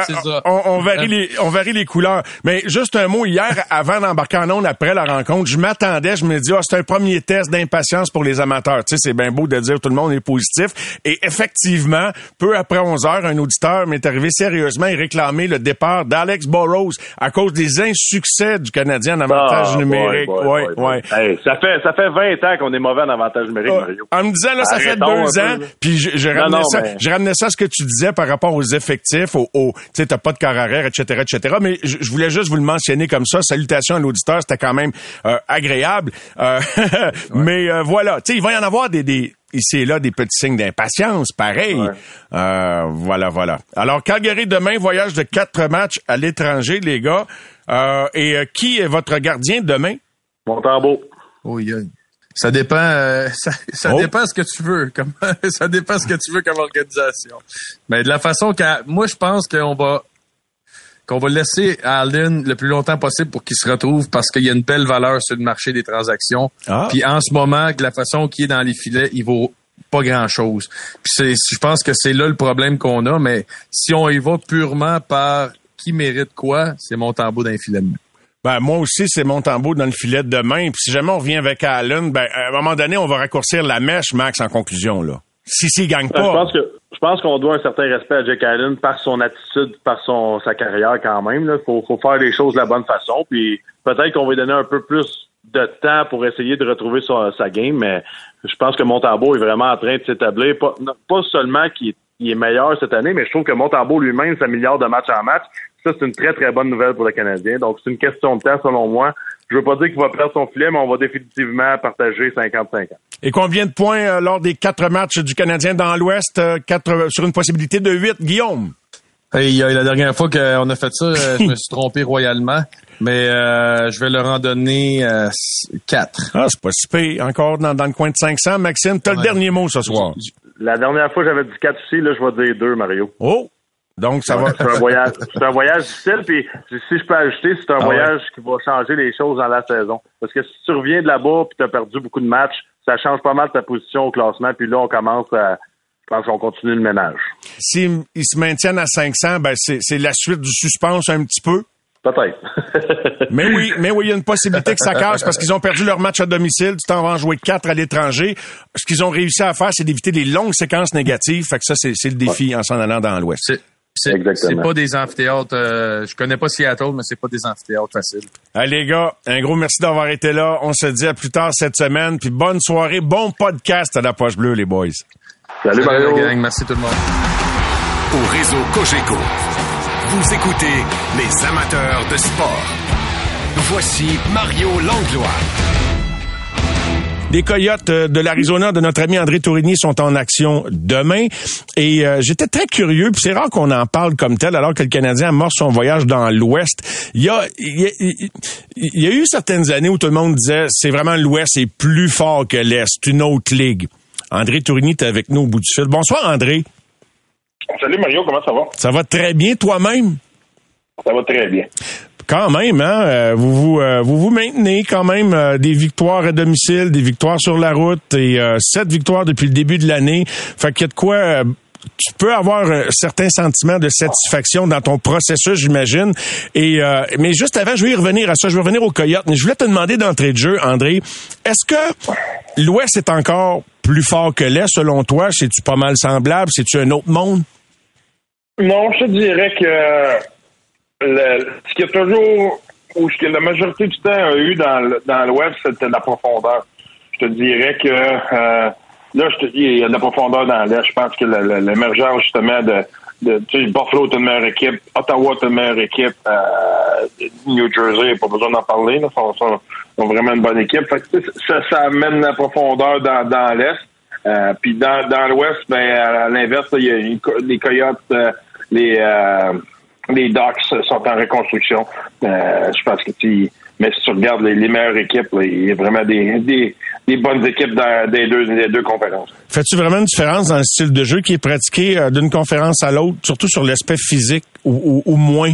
c'est ça. on, on varie les, on varie les couleurs. Mais juste un mot, hier, avant d'embarquer en onde, après la rencontre, je m'attendais, je me dis, ah, c'est un premier test d'impatience pour les amateurs. Tu sais, c'est bien beau de dire tout le monde est positif. Et effectivement, peu après 11 heures, un auditeur m'est arrivé sérieusement et réclamé le départ d'Alex Burrows à cause des insuccès du Canadien en avantage Ah, numérique. boy, boy, ouais, boy, ouais. boy. Hey, ça fait ça fait 20 ans qu'on est mauvais en avantage numérique, Mario. En me disant, là, ça fait deux ans, peu, puis je, je ramenais non, ça, mais- je ramenais ça à ce que tu disais par rapport aux effectifs, au, au- tu sais, t'as pas de corps arrière, etc., etc. Mais je, je voulais juste vous le mentionner comme ça. Salutations à l'auditeur, c'était quand même euh, agréable. Euh, <laughs> Mais euh, voilà, tu sais, il va y en avoir des, des ici et là des petits signes d'impatience, pareil. Euh, voilà, voilà. Alors, Calgary demain, voyage de quatre matchs à l'étranger, les gars. Euh, et euh, qui est votre gardien demain? Montembeau. Oh, yeah. Ça dépend, euh, <laughs> ça, ça Oh. dépend ce que tu veux. Comme, <laughs> ça dépend ce que tu veux comme organisation. Mais de la façon que, moi, je pense qu'on va, qu'on va laisser Allen le plus longtemps possible pour qu'il se retrouve parce qu'il y a une belle valeur sur le marché des transactions. Ah. Puis en ce moment, de la façon qu'il est dans les filets, il vaut pas grand chose. Puis c'est, je pense que c'est là le problème qu'on a. Mais si on y va purement par qui mérite quoi, c'est mon tambour d'un filet de main. Ben, moi aussi, c'est mon tambour dans le filet de demain. Puis si jamais on revient avec Allen, ben, à un moment donné, on va raccourcir la mèche, Max, en conclusion, là. Si s'il gagne Ben, Je pas. pense que je pense qu'on doit un certain respect à Jack Allen par son attitude, par son sa carrière quand même. Il faut, faut faire les choses de la bonne façon. Puis peut-être qu'on va lui donner un peu plus de temps pour essayer de retrouver sa, sa game, mais je pense que Montembeau est vraiment en train de s'établir. Pas, pas seulement qu'il est, il est meilleur cette année, mais je trouve que Montembeau lui-même s'améliore de match en match. Ça, c'est une très, très bonne nouvelle pour le Canadien. Donc, c'est une question de temps, selon moi. Je veux pas dire qu'il va perdre son filet, mais on va définitivement partager 50-50. Et combien de points euh, lors des quatre matchs du Canadien dans l'Ouest? euh, quatre, euh, sur une possibilité de huit, Guillaume? Hey, euh, la dernière fois qu'on a fait ça, je me <laughs> suis trompé royalement, mais euh, je vais leur en donner euh, quatre. Ah, c'est pas si pire. Encore dans, dans le coin de 500. Maxime, t'as le Ouais. dernier mot ce soir. La dernière fois, j'avais dit 4 aussi. Là, je vais dire 2, Mario. Oh! Donc, ça va. C'est un voyage, c'est un voyage difficile. Puis si je peux ajouter, c'est un Ah voyage qui va changer les choses dans la saison. Parce que si tu reviens de là-bas puis tu as perdu beaucoup de matchs, ça change pas mal ta position au classement. Puis là, on commence à. Je pense qu'on continue le ménage. S'ils ils se maintiennent à 500, ben, c'est c'est la suite du suspense un petit peu. Peut-être. <laughs> Mais oui, mais oui, il y a une possibilité que ça casse parce qu'ils ont perdu leur match à domicile. Tu t'en vas en jouer quatre à l'étranger. Ce qu'ils ont réussi à faire, c'est d'éviter les longues séquences négatives. Fait que ça, c'est c'est le défi en s'en allant dans l'Ouest. C'est c'est Exactement. c'est pas des amphithéâtres. euh, je connais pas Seattle, mais c'est pas des amphithéâtres faciles. Allez, les gars, un gros merci d'avoir été là. On se dit à plus tard cette semaine. Puis bonne soirée, bon podcast à la poche bleue, les boys. Salut, Mario. gang, merci tout le monde. Au réseau Cogeco, vous écoutez les amateurs de sport. Voici Mario Langlois. Les Coyotes euh, de l'Arizona de notre ami André Tourigny sont en action demain. Et euh, j'étais très curieux, puis c'est rare qu'on en parle comme tel, alors que le Canadien amorce son voyage dans l'Ouest. Il y a, il y a, il y a eu certaines années où tout le monde disait c'est vraiment l'Ouest est plus fort que l'Est, une autre ligue. André Tourigny est avec nous au bout du fil. Bonsoir André. Salut Mario, comment ça va? Ça va très bien toi-même? Ça va très bien. Quand même, hein, euh, vous vous euh, vous vous maintenez quand même euh, des victoires à domicile, des victoires sur la route et sept victoires depuis le début de l'année. Fait qu'il y a de quoi tu peux avoir un certain sentiment de satisfaction dans ton processus, j'imagine. Et euh, mais juste avant, je vais y revenir à ça. Je vais revenir aux Coyotes. Mais je voulais te demander d'entrée de jeu, André, est-ce que l'Ouest est encore plus fort que l'Est selon toi? C'est-tu pas mal semblable? C'est-tu un autre monde? Non, je dirais que le, ce qui a toujours, ou ce que la majorité du temps a eu dans, le- dans l'Ouest, c'était de la profondeur. Je te dirais que euh, là, je te dis, il y a de la profondeur dans l'Est. Je pense que le- le- l'émergence justement de, de tu sais, Buffalo est une meilleure équipe, Ottawa est une meilleure équipe, euh, New Jersey, pas besoin d'en parler, là, sont, sont, vraiment une bonne équipe. Fait que, ça, ça amène la profondeur dans, dans l'Est. Euh, puis dans, dans l'Ouest, ben à l'inverse, il y a une les Coyotes, euh, les euh, les Ducks sont en reconstruction. Euh, je pense que tu mais si tu regardes les, les meilleures équipes, là, il y a vraiment des, des, des bonnes équipes dans des deux, des deux conférences. Fais-tu vraiment une différence dans le style de jeu qui est pratiqué euh, d'une conférence à l'autre, surtout sur l'aspect physique ou, ou- ou moins?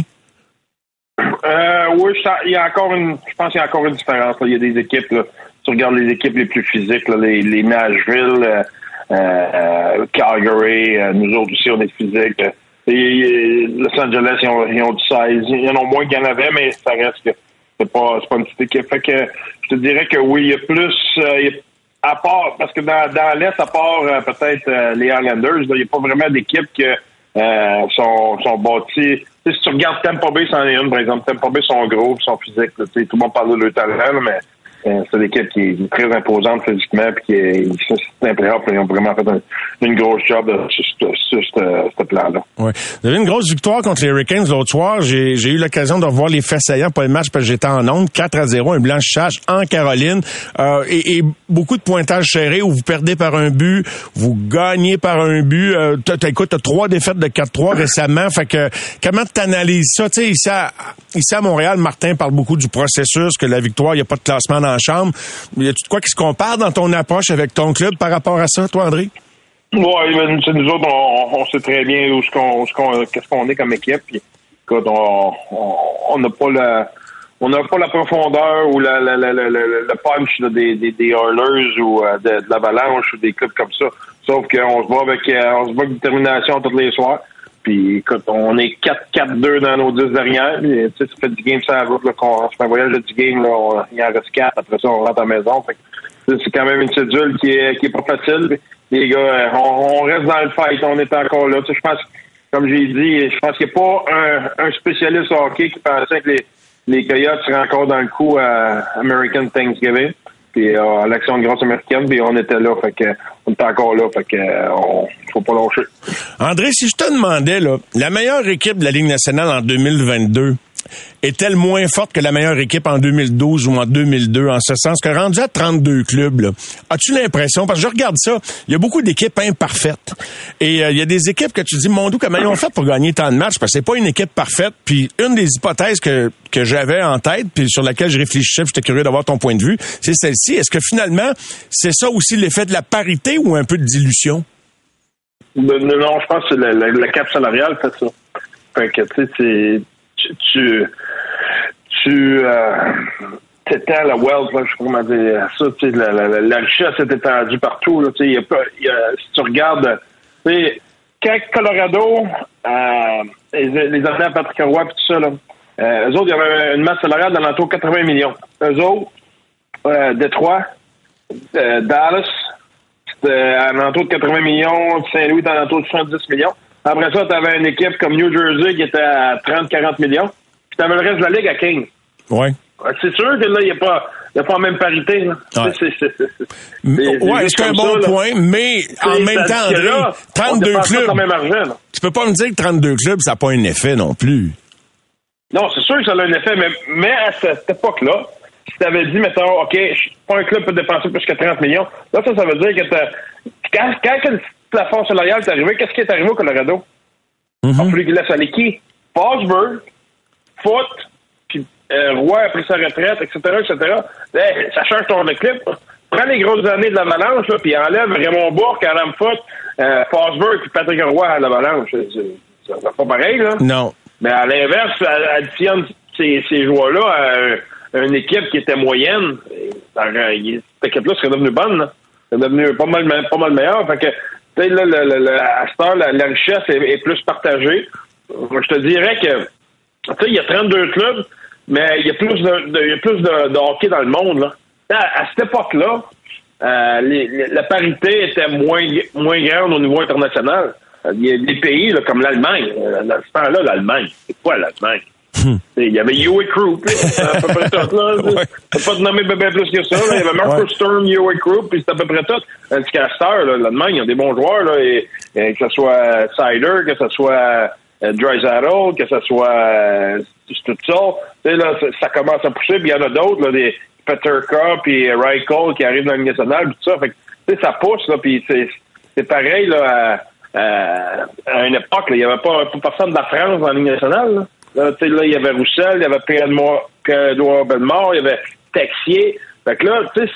Euh, oui, il y a encore une, je pense qu'il y a encore une différence. là. Il y a des équipes, là, tu regardes les équipes les plus physiques, là, les, les Nashville, Calgary, nous autres aussi, on est physiques. Euh, et, et Los Angeles, ils ont, ils ont du 16. Il y en a moins qu'il en avait, mais ça reste que c'est pas, une petite équipe. Fait que je te dirais que oui, il y a plus, euh, à part, parce que dans, l'Est, à part euh, peut-être euh, les Islanders, il n'y a pas vraiment d'équipes qui euh, sont, sont bâties. Si tu regardes Tampa Bay, c'en est une, par exemple. Tampa Bay sont gros, ils sont physiques. tout le monde parle de leur talent, mais euh, c'est une équipe qui est très imposante physiquement, puis qui est, c'est un playoff, Ils ont vraiment fait un- une grosse job sur, ce- plan-là. Ouais. Vous avez une grosse victoire contre les Hurricanes l'autre soir. J'ai eu l'occasion de revoir les faits saillants, pas le match parce que j'étais en onde. 4 à 0, un blanchissage en Caroline. Euh, et, et beaucoup de pointages serrés où vous perdez par un but, vous gagnez par un but. Euh, t'as- t'as- écoute, t'as trois défaites de 4-3 récemment. Fait que comment t'analyses ça? Tu ici à, ici à Montréal, Martin parle beaucoup du processus, que la victoire, il n'y a pas de classement dans la chambre. Y a-tu de quoi qui se compare dans ton approche avec ton club par rapport à ça, toi, André? Mais c'est nous autres, on, sait très bien où ce qu'on, qu'est-ce qu'on est comme équipe. Puis, écoute, on, n'a pas la, on n'a pas la profondeur ou la, le punch des, des, Oilers ou euh, de, de l'Avalanche ou des clubs comme ça. Sauf qu'on se bat avec, euh, on se bat avec détermination tous les soirs. Puis, écoute, on est 4-4-2 dans nos 10 dernières. Puis, ça fait du game ça route, là, fait un voyage de 10 games, là, on, il en reste 4. Après ça, on rentre à la maison. C'est quand même une cédule qui est, qui est pas facile. Les gars, euh, on, on reste dans le fight, on est encore là. Je pense, comme j'ai dit, je pense qu'il n'y a pas un, un spécialiste hockey qui pensait que les, les Coyotes seraient encore dans le coup à American Thanksgiving. Puis euh, à l'action de grâce américaine, puis on était là, fait que on était encore là, fait que euh, faut pas lâcher. André, si je te demandais, là, la meilleure équipe de la Ligue nationale en 2022 est-elle moins forte que la meilleure équipe en 2012 ou en 2002, en ce sens que rendu à 32 clubs, as-tu l'impression, parce que je regarde ça, il y a beaucoup d'équipes imparfaites. Et euh, il y a des équipes que tu dis, mon Dieu, comment ils ont fait pour gagner tant de matchs, parce que c'est pas une équipe parfaite. Puis une des hypothèses que, j'avais en tête, puis sur laquelle je réfléchissais, j'étais curieux d'avoir ton point de vue, c'est celle-ci. Est-ce que finalement, c'est ça aussi l'effet de la parité ou un peu de dilution? Non, non, je pense que le, le cap salarial fait ça. Tu sais, tu, tu, euh, la wealth, là, je sais pas comment dire ça, tu sais, la, la, la, richesse est étendue partout, là, tu sais, si tu regardes, tu sais, quand Colorado, euh, les, années à Patrick Roy et tout ça, là, euh, eux autres, il y avait une masse salariale dans l'entour de 80 millions. Eux autres, Détroit, Dallas, c'était à l'entour de 80 millions, Saint-Louis à l'entour de 70 millions. Après ça, tu avais une équipe comme New Jersey qui était à 30-40 millions. Puis tu avais le reste de la ligue à 15. Ouais. C'est sûr que là, il n'y a, pas- il y a pas la même parité. Là. Ouais. C'est- un bon ça, point, mais en même temps, André, là, on 32 dépense pas clubs. même argent. Tu peux pas me dire que 32 clubs, ça n'a pas un effet non plus. Non, c'est sûr que ça a un effet, mais, mais à cette époque-là, si tu avais dit, mettons, OK, pas un club peut dépenser plus que 30 millions, là, ça, ça veut dire que t'as- quand, quand plafond salarial est arrivé, qu'est-ce qui est arrivé au Colorado? Il a fallu qu'il laisse aller qui? Forsberg, Foot, puis euh, Roy a pris sa retraite, etc., etc. Eh, ça change ton équipe. Prends les grosses années de l'Avalanche, là, puis enlève Raymond Bourque, Adam Foot, euh, puis Patrick Roy à l'Avalanche. C'est- c'est- pas pareil, là. Non. Mais à l'inverse, additionne ces, ces joueurs-là à une équipe qui était moyenne. Il- Cette équipe-là serait devenue bonne. là. C'est devenu pas mal, pas mal meilleure. Fait que, là, à cette heure, la, la richesse est, plus partagée. Je te dirais que, tu sais, il y a 32 clubs, mais il y a plus de, y a plus de, hockey dans le monde. Là. À, à cette époque-là, euh, la parité était moins, moins grande au niveau international. Il y a des pays là, comme l'Allemagne. Euh, Dans ce temps-là, l'Allemagne, c'est quoi l'Allemagne? Il y avait Yowie Group, là, à peu près tout. Là, <laughs> Ouais. Pas te nommer bien plus que ça. là. Il y avait Marcus Ouais. Sturm, Yowie Group, puis c'est à peu près tout. Tandis qu'à l'Allemagne, il y a des bons joueurs, là, et, et que ce soit Sider, que ce soit euh, Drysdale, que ce soit euh, tout ça. Là, ça, commence à pousser, puis il y en a d'autres, là, des Peterka, puis Reichel qui arrivent dans la Ligue nationale, puis tout ça. Fait que, ça pousse, là, puis c'est c'est pareil, là, à, à- à une époque, là, il n'y avait pas, pas personne de la France dans la Ligue nationale, là. Là, là, il y avait Roussel, il y avait Pierre-Edouard Bellemare, il y avait Texier. Fait que là, tu sais,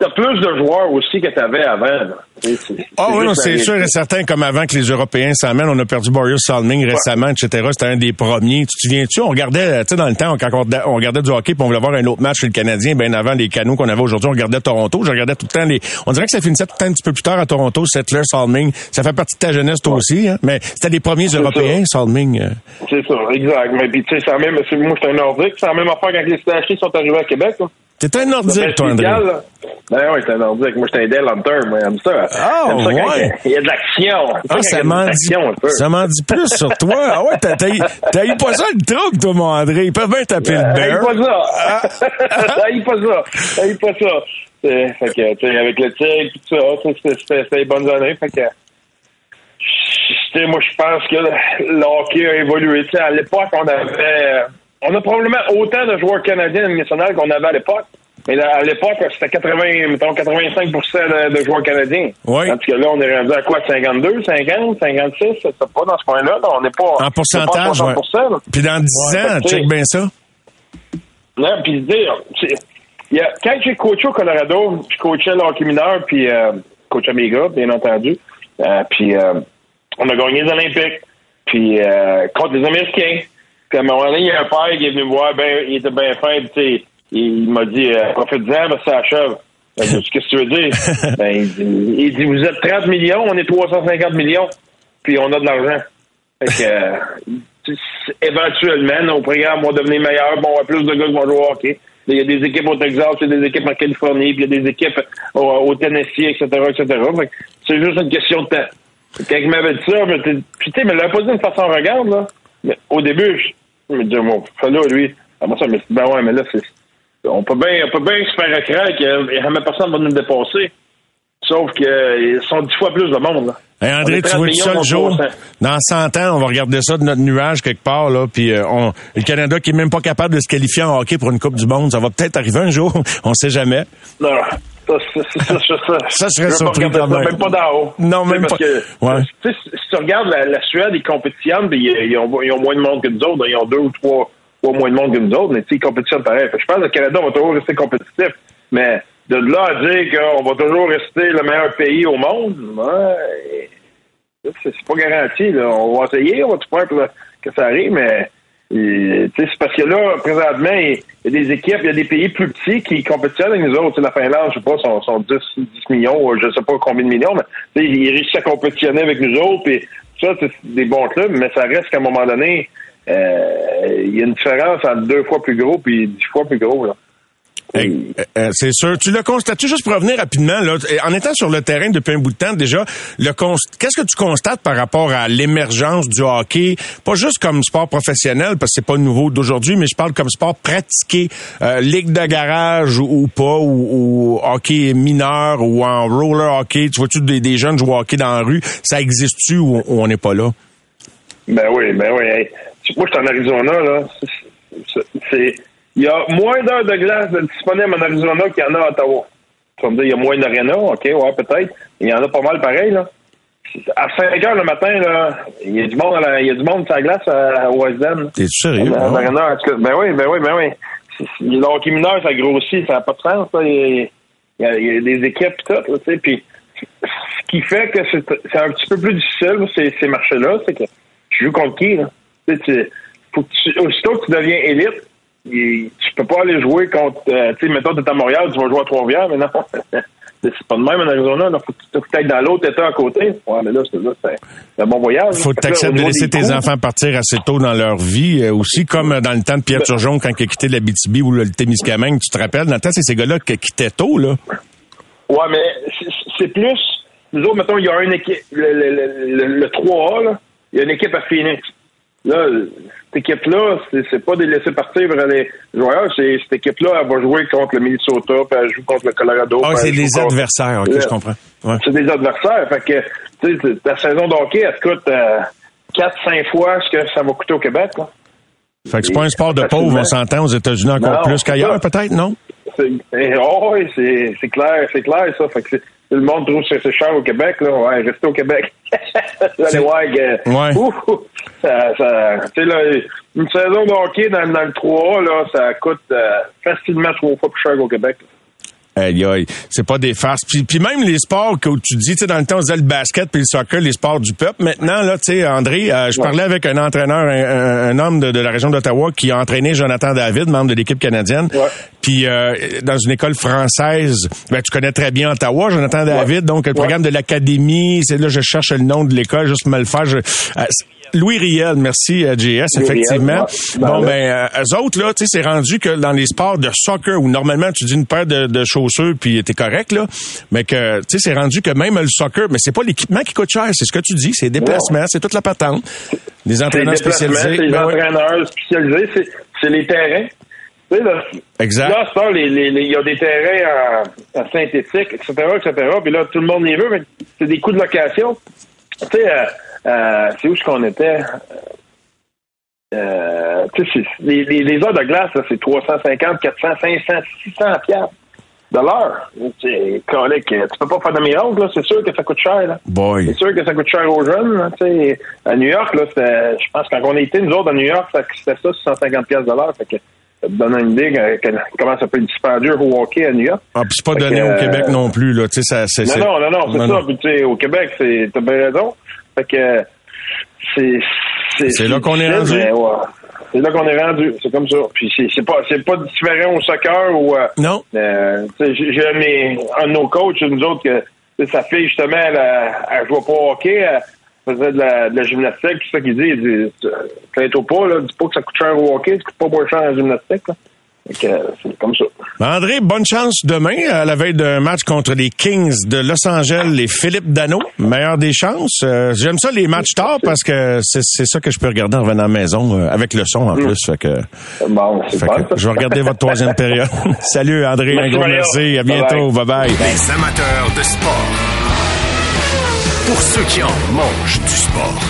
t'as plus de joueurs aussi que t'avais avant. c'est- Ah c'est oui, c'est sûr et certain, comme avant que les Européens s'amènent, on a perdu Boris Salming récemment, etc. C'était un des premiers. Tu te souviens-tu, on regardait, tu sais, dans le temps, quand on, regardait du hockey, puis on voulait voir un autre match chez le Canadien, bien avant les canaux qu'on avait aujourd'hui, on regardait Toronto. Je regardais tout le temps les. On dirait que ça finissait tout le temps un petit peu plus tard à Toronto, Settler, Salming. Ça fait partie de ta jeunesse, toi aussi, hein? Mais c'était les premiers Européens, Salming. euh. C'est ça, exact. Mais puis, tu sais, c'est la même, c'est- moi, j'étais un Nordique, c'est la même affaire quand les Stachys sont arrivés à Québec, là. T'es un Nordique, toi, André. spécial, là. Ben oui, t'es un nordique. Moi, j'étais un Dale Hunter. Moi, j'aime ça. Ah, quand ouais. Il y a de l'action. Ah, ça m'en dit, ça m'en dit plus sur toi. Ah ouais, t'as, t'as, t'as eu pas ça le truc, toi, mon André. Ils peuvent bien taper le Euh, Aïe bear. pas ça. <laughs> Aïe pas ça. Aïe pas ça. Fait que, tu sais, avec le tigre tout ça, c'était- les bonnes années. Fait que, moi, je pense que le, hockey a évolué. À l'époque, on avait, on a probablement autant de joueurs canadiens en nationale qu'on avait à l'époque. Mais à l'époque, c'était 80, mettons, 85 de, de joueurs canadiens. Oui. Tandis que là, on est rendu à quoi? 52, 50, 56? C'est pas dans ce coin-là. là. On n'est pas. En pourcentage, on ouais. est pas à 60%, là. Puis dans 10 ans, check bien ça. Non, puis dire, y a- quand j'ai coaché au Colorado, je coachais le hockey mineur, puis euh, coachais mes gars, bien entendu. Euh, puis euh, on a gagné les Olympiques, puis euh, contre les Américains. Puis à un moment donné, il y a un père qui est venu me voir, ben, il était bien fin, tu sais, il m'a dit, euh, profite-en, ben, ça achève. Ben, j'ai dit, Qu'est-ce que tu veux dire? <laughs> ben, il, dit, il dit, vous êtes 30 millions, on est 350 millions, puis on a de l'argent. Fait que, <laughs> euh, éventuellement, nos programmes vont devenir meilleurs, bon, on va plus de gars qui vont jouer au hockey. Il y a des équipes au Texas, il y a des équipes en Californie, puis il y a des équipes au, au Tennessee, etc., etc. Fait que c'est juste une question de temps. Quand il m'avait dit ça, je puis tu sais, il me l'avait pas dit d'une façon regarde, là. Mais au début, je, je me disais, bon, là, lui, à moi, ça, mais ben ouais, mais là, c'est, on peut bien, on peut bien se faire écraser que jamais personne va nous dépasser. Sauf qu'ils sont dix fois plus de monde, là. Hey, André, tu 30 vois millions ça le jour? 300. Dans 100 ans, on va regarder ça de notre nuage quelque part, là, puis euh, on, le Canada qui est même pas capable de se qualifier en hockey pour une Coupe du Monde, ça va peut-être arriver un jour, <laughs> on sait jamais. Non, ça, ça, ça, ça, ça, Ça <laughs> serait surpris quand même. même pas d'en haut. Non, même parce pas. Que, Ouais. si tu regardes la, la Suède, ils compétitionnent, puis ils, ils ont, ils ont moins de monde que nous autres. Ils ont deux ou trois fois moins de monde que nous autres, mais ils compétitionnent pareil. Fait je pense que le Canada va toujours rester compétitif. Mais de là à dire qu'on va toujours rester le meilleur pays au monde, ouais, c'est pas garanti. Là. On va essayer, on va tout faire pour que ça arrive, mais c'est parce que là, présentement, il y a des équipes, il y a des pays plus petits qui compétitionnent avec nous autres. La Finlande, je sais pas, sont, sont 10, 10 millions, je sais pas combien de millions, mais ils réussissent à compétitionner avec nous autres. Puis ça, c'est des bons clubs, mais ça reste qu'à un moment donné, euh, il y a une différence entre deux fois plus gros puis dix fois plus gros. Là. Hey, euh, euh, c'est sûr. Tu le constates juste pour revenir rapidement là, en étant sur le terrain depuis un bout de temps déjà, le const- qu'est-ce que tu constates par rapport à l'émergence du hockey, pas juste comme sport professionnel parce que c'est pas nouveau d'aujourd'hui, mais je parle comme sport pratiqué, euh, ligue de garage ou, ou pas ou, ou hockey mineur ou en roller hockey, tu vois-tu des, des jeunes jouer au hockey dans la rue, ça existe-tu ou, ou on n'est pas là? Ben oui, ben oui. Hey. Moi, je suis en Arizona, là. C'est. Il y a moins d'heures de glace disponibles en Arizona qu'il y en a à Ottawa. Tu vas me dire, il y a moins d'aréna, OK, ouais, peut-être. Il y en a pas mal pareil, là. À 5 heures le matin, là, il y a du monde, à la- il y a du monde sur la glace à, à West End. T'es sérieux? Ah. Ben oui, ben oui, ben oui. C'est- c'est- Le hockey mineur, ça grossit, ça n'a pas de sens, là. Il y a, il y des équipes tout, là, tu sais. Puis, ce qui fait que c'est un petit peu plus difficile, ces, ces marchés-là, c'est que tu joues contre qui, là? Tu- faut que tu, aussitôt que tu deviens élite, il- tu peux pas aller jouer contre, euh, tu sais, mettons, t'es à Montréal, tu vas jouer à Trois-Rivières, mais non. <laughs> c'est pas de même en Arizona, là. Faut que tu t'ailles dans l'autre état à côté. Ouais, mais là, c'est un bon voyage. faut que tu acceptes de laisser tes enfants partir assez tôt dans leur vie, euh, aussi comme euh, dans le temps de Pierre Turgeon quand il a quitté la BTB ou le Témiscamingue, tu te rappelles, dans le temps, c'est ces gars-là qui quittaient tôt, là. Ouais, mais c'est- c'est plus. Nous autres, mettons, il y a une équipe. Le, le, le, le- le 3A, là, il y a une équipe à Phoenix. Là, cette équipe-là, c'est pas de laisser partir vers les joueurs. c'est Cette équipe-là, elle va jouer contre le Minnesota, puis elle joue contre le Colorado. Ah, c'est contre- adversaires, ok, je comprends. Ouais. C'est des adversaires. Fait que, tu sais, ta saison de hockey, elle te coûte 4-5 fois ce que ça va coûter au Québec. Là. Fait que c'est pas un sport de pauvre, on s'entend aux États-Unis encore Non, plus qu'ailleurs, peut-être, non? C'est- eh, oh, oui, c'est clair, c'est clair ça. Fait que le monde trouve que c'est cher au Québec, là. Ouais, restez au Québec. <laughs> Allez voir que- Ouais. Ouh, ça, là, une saison de hockey dans, dans le 3A, là, ça coûte euh, facilement trois fois plus cher qu'au Québec. Aïe, c'est pas des farces. Puis, puis même les sports que tu dis, tu sais, dans le temps, on disait le basket puis le soccer, les sports du peuple. Maintenant, là, tu sais, André, euh, je parlais avec un entraîneur, un, un- un homme de, de la région d'Ottawa qui a entraîné Jonathan David, membre de l'équipe canadienne. Ouais. Puis euh, dans une école française. Ben, tu connais très bien Ottawa, Jonathan David, donc le programme de l'académie. C'est là, je cherche le nom de l'école, juste me le faire. Je, euh, Louis Riel, merci euh, JS, effectivement. Riel, ouais. bon, Ben, ben, euh, eux autres, là, tu sais, c'est rendu que dans les sports de soccer, où normalement tu dis une paire de, de chaussures puis t'es correct, là, mais que, tu sais, c'est rendu que même le soccer, mais c'est pas l'équipement qui coûte cher, c'est ce que tu dis, c'est déplacements, c'est toute la patente. Les entraîneurs spécialisés. les Ben entraîneurs spécialisés, c'est les terrains. Là, Exact. Là, ça, les- les- les- il y a des terrains en, en synthétique, etc., etc., puis là, tout le monde y veut, mais c'est des coûts de location. Tu sais, euh, euh, c'est où est-ce qu'on était? Euh, tu sais, les, les, les heures de glace, là, c'est 350, 400, 500, 600 piastres de l'heure. Tu peux pas faire de miracle, là. C'est sûr que ça coûte cher. C'est sûr que ça coûte cher aux jeunes. Là, tu sais. à New York, là, je pense que quand on était, nous autres, à New York, ça- c'était ça, 650 pièces de l'heure. Fait que ça te donne une idée que- que- comment ça peut être dispendieux au hockey à New York. Ah, puis c'est pas Fait donné que, au euh, Québec non plus, là. Tu sais, ça, Non, non, non, non, c'est ça. Puis, tu sais, au Québec, c'est, t'as bien raison. Fait que c'est... C'est là qu'on est rendu. ouais. C'est là qu'on est rendu. C'est comme ça. Puis c'est, pas c'est pas différent au soccer ou... euh, Non. euh, j'ai, un de nos coachs, nous autres, que sa fille, justement, elle, elle, elle pas au hockey, elle faisait de la, de la gymnastique, c'est ça qu'il dit. Il dit, plains-toi pas, là, dis pas que ça coûte cher au hockey, ça coûte pas moins cher en gymnastique, là. Fait que, c'est comme ça. André, bonne chance demain à la veille d'un match contre les Kings de Los Angeles, les Philippe Dano. Meilleure des chances. Euh, J'aime ça les matchs tard parce que c'est ça que je peux regarder en revenant à la maison euh, avec le son en plus. Fait que, Bon, c'est fait bon, que ça. je vais regarder votre troisième <laughs> période. <laughs> Salut André, Merci, un gros merci. À bientôt. Bye bye. Les amateurs de sport. Pour ceux qui en mangent du sport.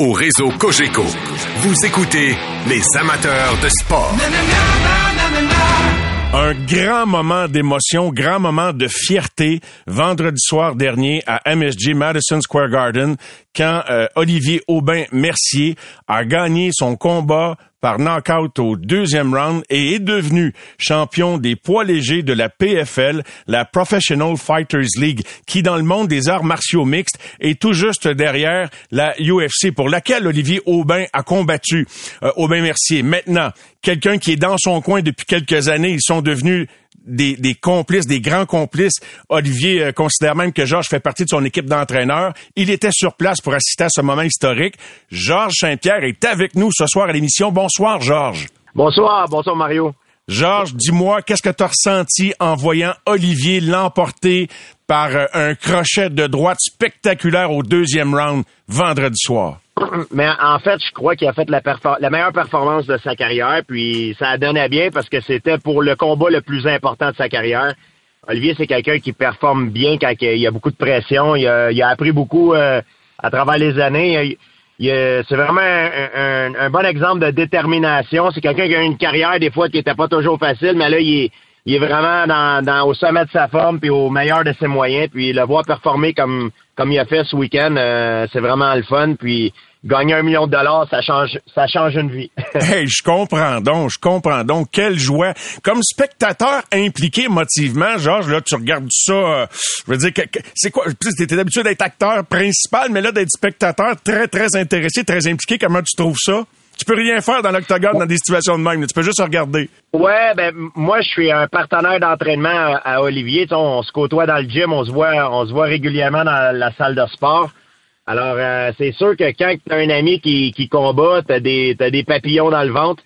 Au réseau Cogeco, vous écoutez les amateurs de sport. Un grand moment d'émotion, grand moment de fierté vendredi soir dernier à MSG Madison Square Garden quand euh, Olivier Aubin-Mercier a gagné son combat par knockout au deuxième round et est devenu champion des poids légers de la PFL, la Professional Fighters League, qui dans le monde des arts martiaux mixtes est tout juste derrière la UFC pour laquelle Olivier Aubin a combattu euh, Aubin-Mercier. Maintenant, quelqu'un qui est dans son coin depuis quelques années, ils sont devenus des, des complices, des grands complices. Olivier euh, considère même que Georges fait partie de son équipe d'entraîneurs. Il était sur place pour assister à ce moment historique. Georges Saint-Pierre est avec nous ce soir à l'émission. Bonsoir, Georges. Bonsoir, bonsoir Mario. Georges, dis-moi, qu'est-ce que tu as ressenti en voyant Olivier l'emporter par euh, un crochet de droite spectaculaire au deuxième round vendredi soir? <clears throat> Mais en fait, je crois qu'il a fait la, la meilleure performance de sa carrière, puis ça donnait bien parce que c'était pour le combat le plus important de sa carrière. Olivier, c'est quelqu'un qui performe bien quand il y a beaucoup de pression. Il a, il a appris beaucoup euh, à travers les années. C'est vraiment un, un- un bon exemple de détermination. C'est quelqu'un qui a une carrière des fois qui était pas toujours facile, mais là, il est, il est vraiment dans, dans- au sommet de sa forme puis au meilleur de ses moyens. Puis le voir performer comme comme il a fait ce week-end, euh, c'est vraiment le fun. Puis gagner un million de dollars, ça change ça change une vie. <laughs> Hey, je comprends donc, je comprends donc. Quelle joie. Comme spectateur impliqué émotivement, Georges, là, tu regardes ça, euh, je veux dire, c'est quoi, tu étais d'habitude d'être acteur principal, mais là, d'être spectateur très, très intéressé, très impliqué, comment tu trouves ça? Tu peux rien faire dans l'octogone dans des situations de même, tu peux juste regarder. Ouais, ben moi je suis un partenaire d'entraînement à, à Olivier. Sais, on se côtoie dans le gym, on se voit, on se voit régulièrement dans la salle de sport. Alors euh, c'est sûr que quand tu as un ami qui, qui combat, t'as des t'as des papillons dans le ventre.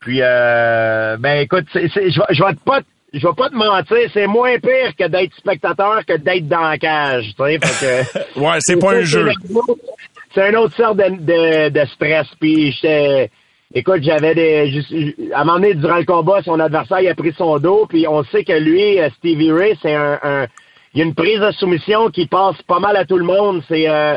Puis euh, ben écoute, je vais pas te- je vais pas te mentir, c'est moins pire que d'être spectateur que d'être dans la cage. Tu sais, fait que <laughs> Ouais, c'est pas un jeu. c'est une autre sorte de, de, de stress. Puis j'étais. Écoute, j'avais des. à un moment donné, durant le combat, son adversaire il a pris son dos, puis on sait que lui, euh, Stevie Ray, c'est un, un- Il y a une prise de soumission qui passe pas mal à tout le monde. C'est. euh,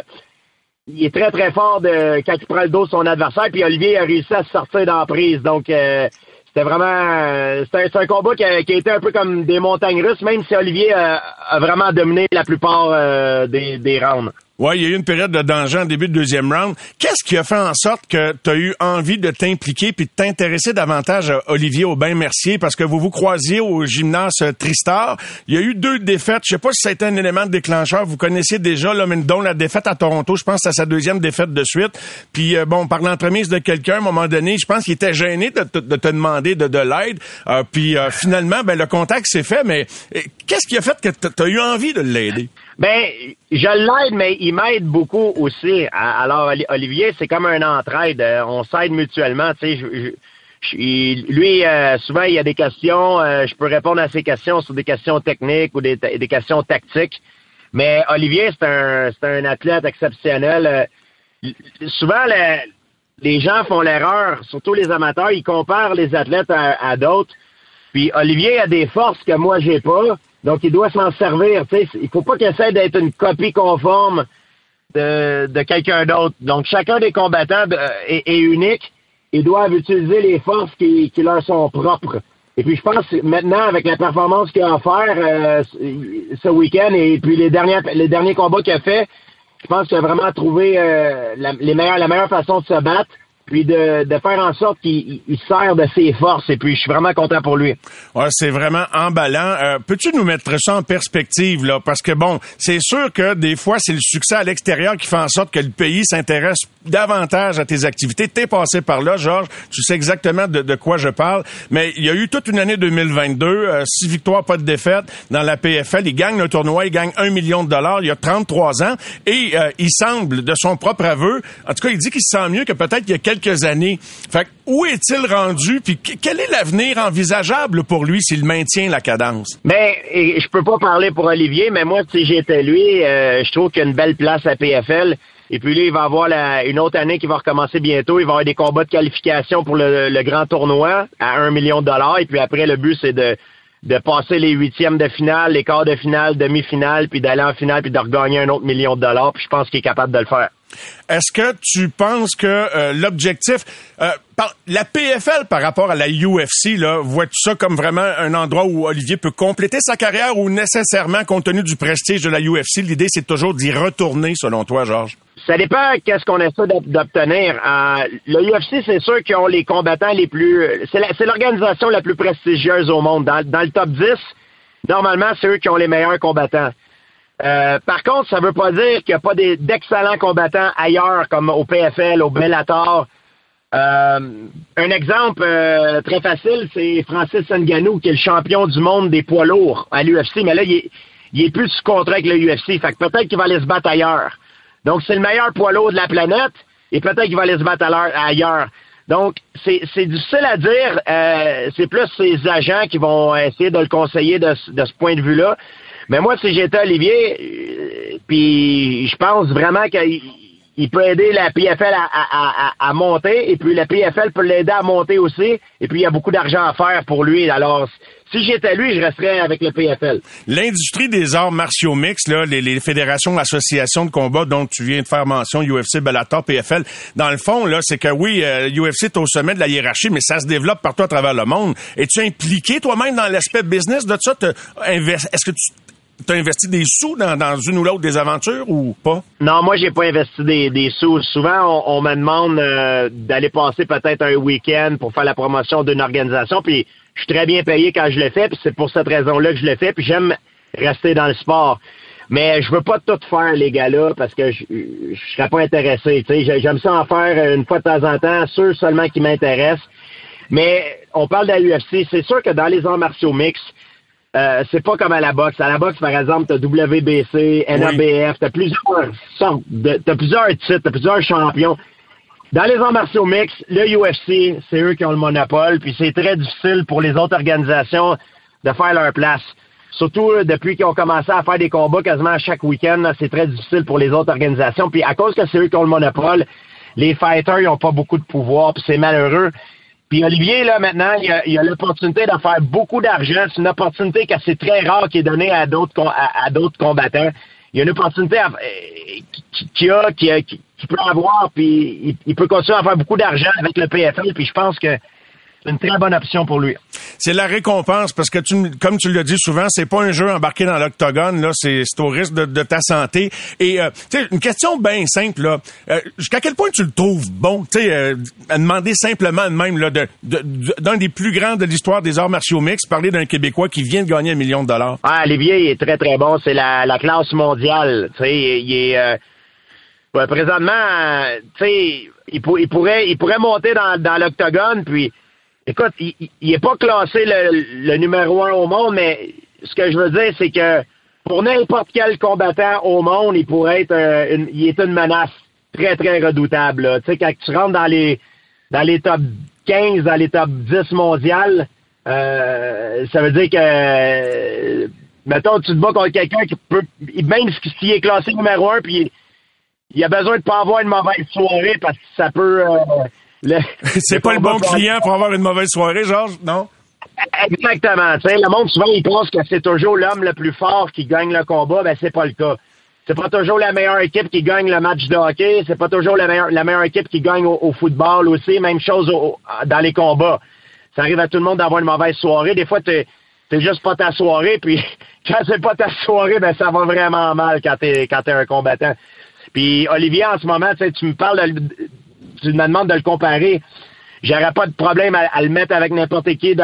il est très très fort de quand il prend le dos de son adversaire, puis Olivier a réussi à se sortir dans la prise. Donc euh, c'était vraiment euh, c'est un combat qui a, qui été un peu comme des montagnes russes, même si Olivier euh, a vraiment dominé la plupart euh, des, des rounds. Oui, il y a eu une période de danger en début de deuxième round. Qu'est-ce qui a fait en sorte que tu eu envie de t'impliquer puis de t'intéresser davantage à Olivier Aubin-Mercier? Parce que vous vous croisiez au gymnase Tristar. Il y a eu deux défaites. Je sais pas si ça un élément déclencheur. Vous connaissiez déjà, là, dont la défaite à Toronto, je pense c'est sa deuxième défaite de suite. Puis, euh, bon, par l'entremise de quelqu'un, à un moment donné, je pense qu'il était gêné de, te- de te demander de, de l'aide. Euh, puis, euh, finalement, ben, le contact s'est fait, mais euh, qu'est-ce qui a fait que tu eu envie de l'aider? Ben, je l'aide, mais il m'aide beaucoup aussi. Alors, Oli- Olivier, c'est comme un entraide. Euh, On s'aide mutuellement. Tu sais, lui, euh, souvent, il y a des questions. euh, je peux répondre à ses questions sur des questions techniques ou des, des questions tactiques. Mais Olivier, c'est un, c'est un athlète exceptionnel. Souvent, le- les gens font l'erreur, surtout les amateurs, ils comparent les athlètes à, à d'autres. Puis Olivier a des forces que moi j'ai pas, donc il doit s'en servir. Tu sais, il faut pas qu'il essaie d'être une copie conforme de, de quelqu'un d'autre. Donc chacun des combattants de- est, unique et doivent utiliser les forces qui, qui leur sont propres. Et puis je pense maintenant avec la performance qu'il a faire euh, ce- week-end et puis les derniers les derniers combats qu'il a fait, je pense qu'il a vraiment trouvé euh, la, les la meilleure façon de se battre, puis de, de faire en sorte qu'il il- il sert de ses forces. Et puis je suis vraiment content pour lui. Ouais, c'est vraiment emballant. Euh, Peux-tu nous mettre ça en perspective, là? Parce que bon, c'est sûr que des fois, c'est le succès à l'extérieur qui fait en sorte que le pays s'intéresse davantage à tes activités. T'es passé par là, Georges. Tu sais exactement de, de quoi je parle. Mais il y a eu toute une année 2022, euh, six victoires, pas de défaites dans la PFL. Il gagne le tournoi, il gagne un million de dollars. Il y a 33 ans. Et euh, il semble, de son propre aveu, en tout cas, il dit qu'il se sent mieux que peut-être il y a quelques années. Fait où est-il rendu? Puis que- quel est l'avenir envisageable pour lui s'il maintient la cadence? Ben, je peux pas parler pour Olivier, mais moi, si j'étais lui, euh, je trouve qu'il y a une belle place à PFL. Et puis lui, il va avoir une autre année qui va recommencer bientôt. Il va avoir des combats de qualification pour le, grand tournoi à un million de dollars. Et puis après, le but, c'est de, de passer les huitièmes de finale, les quarts de finale, demi-finale, puis d'aller en finale, puis de regagner un autre million de dollars. Puis je pense qu'il est capable de le faire. Est-ce que tu penses que euh, l'objectif, euh, la PFL par rapport à la UFC, là, vois-tu ça comme vraiment un endroit où Olivier peut compléter sa carrière ou nécessairement, compte tenu du prestige de la UFC, l'idée c'est toujours d'y retourner, selon toi, Georges? Ça dépend qu'est-ce qu'on essaie d'ob- d'obtenir. Euh, le UFC, c'est sûr qu'ils ont les combattants les plus... C'est l'organisation la plus prestigieuse au monde. Dans, dans le top 10, normalement, c'est eux qui ont les meilleurs combattants. Euh, par contre, ça veut pas dire qu'il n'y a pas d'excellents combattants ailleurs, comme au PFL, au Bellator. Euh, un exemple euh, très facile, c'est Francis Ngannou, qui est le champion du monde des poids lourds à l'UFC, mais là, il est, plus sous contrat avec le UFC. Fait que peut-être qu'il va aller se battre ailleurs. Donc, c'est le meilleur poids lourd de la planète, et peut-être qu'il va aller se battre ailleurs. Donc, c'est difficile à dire. C'est plus ses agents qui vont essayer de le conseiller de ce point de vue-là. Mais moi, si j'étais Olivier, euh, puis je pense vraiment qu'il il peut aider la PFL à, à- à- à monter, et puis la PFL peut l'aider à monter aussi, et puis il y a beaucoup d'argent à faire pour lui. Alors, si j'étais lui, je resterais avec le PFL. L'industrie des arts martiaux mixtes, là, les, les fédérations, associations de combat dont tu viens de faire mention, UFC, Bellator, PFL, dans le fond, là, c'est que oui, euh, UFC est au sommet de la hiérarchie, mais ça se développe partout à travers le monde. Es-tu impliqué toi-même dans l'aspect business de ça? Est-ce que tu as investi des sous dans, dans une ou l'autre des aventures ou pas? Non, moi, j'ai pas investi des, des sous. Souvent, on, me demande euh, d'aller passer peut-être un week-end pour faire la promotion d'une organisation, puis je suis très bien payé quand je le fais, puis c'est pour cette raison-là que je le fais, puis j'aime rester dans le sport. Mais je veux pas tout faire, les gars-là, parce que je, serais pas intéressé. J'aime ça en faire une fois de temps en temps, ceux seulement qui m'intéressent. Mais on parle de la UFC. C'est sûr que dans les arts martiaux mixtes, euh, c'est pas comme à la boxe. À la boxe, par exemple, t'as WBC, NABF, t'as plusieurs sortes, de, t'as plusieurs titres, t'as plusieurs champions. Dans les arts martiaux mixtes, le UFC, c'est eux qui ont le monopole, puis c'est très difficile pour les autres organisations de faire leur place. Surtout euh, depuis qu'ils ont commencé à faire des combats quasiment à chaque week-end, là, c'est très difficile pour les autres organisations. Puis à cause que c'est eux qui ont le monopole, les fighters, ils ont pas beaucoup de pouvoir, puis c'est malheureux. Puis Olivier, là, maintenant, il a, a l'opportunité d'en faire beaucoup d'argent. C'est une opportunité que c'est très rare qui est donnée à d'autres à, à d'autres combattants. Il y a une opportunité euh, qui, a, qui, qui, qui peut avoir, puis il, il peut continuer à faire beaucoup d'argent avec le PFL, puis je pense que une très bonne option pour lui. c'est la récompense parce que tu, comme tu le dis souvent, c'est pas un jeu embarqué dans l'octogone, là, c'est, au risque de, de ta santé. Et, euh, tu sais, une question bien simple, là. Euh, jusqu'à quel point tu le trouves bon, tu sais, euh, à demander simplement de même, là, de, de- de- d'un des plus grands de l'histoire des arts martiaux mixtes, parler d'un Québécois qui vient de gagner un million de dollars. Ah, Olivier, il est très, très bon. C'est la, la classe mondiale. Tu sais, il, il est... euh, ouais, présentement, euh, tu sais, il, pour- il pourrait, il pourrait monter dans, dans l'octogone, puis... Écoute, il, il- il est pas classé le, numéro un au monde, mais ce que je veux dire, c'est que pour n'importe quel combattant au monde, il pourrait être... euh, une- il est une menace très, très redoutable. Tu sais, quand tu rentres dans les dans les top 15, dans les top 10 mondiales, euh, ça veut dire que, euh, mettons, tu te bats contre quelqu'un qui peut, même s'il est classé numéro un, puis il a besoin de pas avoir une mauvaise soirée parce que ça peut... <laughs> c'est pas le bon client pour avoir une mauvaise soirée, Georges, non? Exactement. Le monde, souvent, il pense que c'est toujours l'homme le plus fort qui gagne le combat. Ben, c'est pas le cas. C'est pas toujours la meilleure équipe qui gagne le match de hockey. C'est pas toujours la meilleure, la meilleure équipe qui gagne au, au football aussi. Même chose au- dans les combats. Ça arrive à tout le monde d'avoir une mauvaise soirée. Des fois, t'es, juste pas ta soirée. Puis <laughs> quand c'est pas ta soirée, ben, ça va vraiment mal quand t'es, quand t'es un combattant. Puis Olivier, en ce moment, tu me parles de, tu me demandes de le comparer. J'aurais pas de problème à, le mettre avec n'importe qui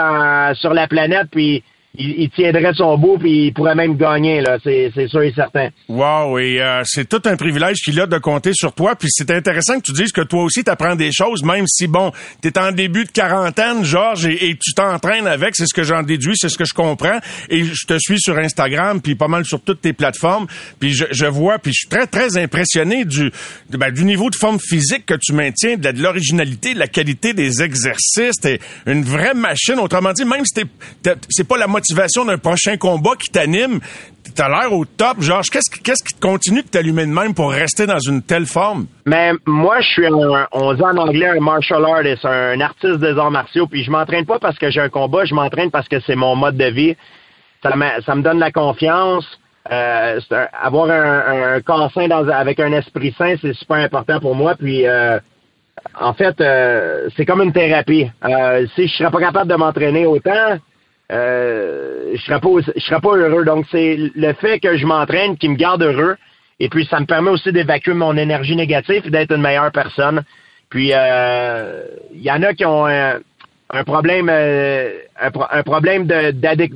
sur la planète, puis il, il tiendrait son bout, puis il pourrait même gagner, là. C'est, c'est sûr et certain. Wow, et euh, c'est tout un privilège qu'il a de compter sur toi. Puis c'est intéressant que tu dises que toi aussi, tu apprends des choses, même si, bon, tu es en début de quarantaine, Georges, et, tu t'entraînes avec, c'est ce que j'en déduis, c'est ce que je comprends. Et je te suis sur Instagram, puis pas mal sur toutes tes plateformes. Puis je, je vois, puis je suis très, très impressionné du, de- ben, du niveau de forme physique que tu maintiens, de, l'originalité, de la qualité des exercices. T'es une vraie machine. Autrement dit, même si t'es- t'es- c'est pas la d'un prochain combat qui t'anime, T'as l'air au top, Georges. Qu'est-ce qui, te continue de t'allumer de même pour rester dans une telle forme? Mais moi, je suis un, on dit en anglais un martial artist, un artiste des arts martiaux, puis je m'entraîne pas parce que j'ai un combat, je m'entraîne parce que c'est mon mode de vie. Ça me, donne la confiance. Euh, avoir un, corps sain avec un esprit sain, c'est super important pour moi. Puis, euh, en fait, euh, c'est comme une thérapie. Euh, si je serais pas capable de m'entraîner autant, euh, je serais pas, je serais pas heureux. Donc, c'est le fait que je m'entraîne qui me garde heureux. Et puis, ça me permet aussi d'évacuer mon énergie négative et d'être une meilleure personne. Puis, euh, il y en a qui ont un, problème, euh, un, un problème d'addic-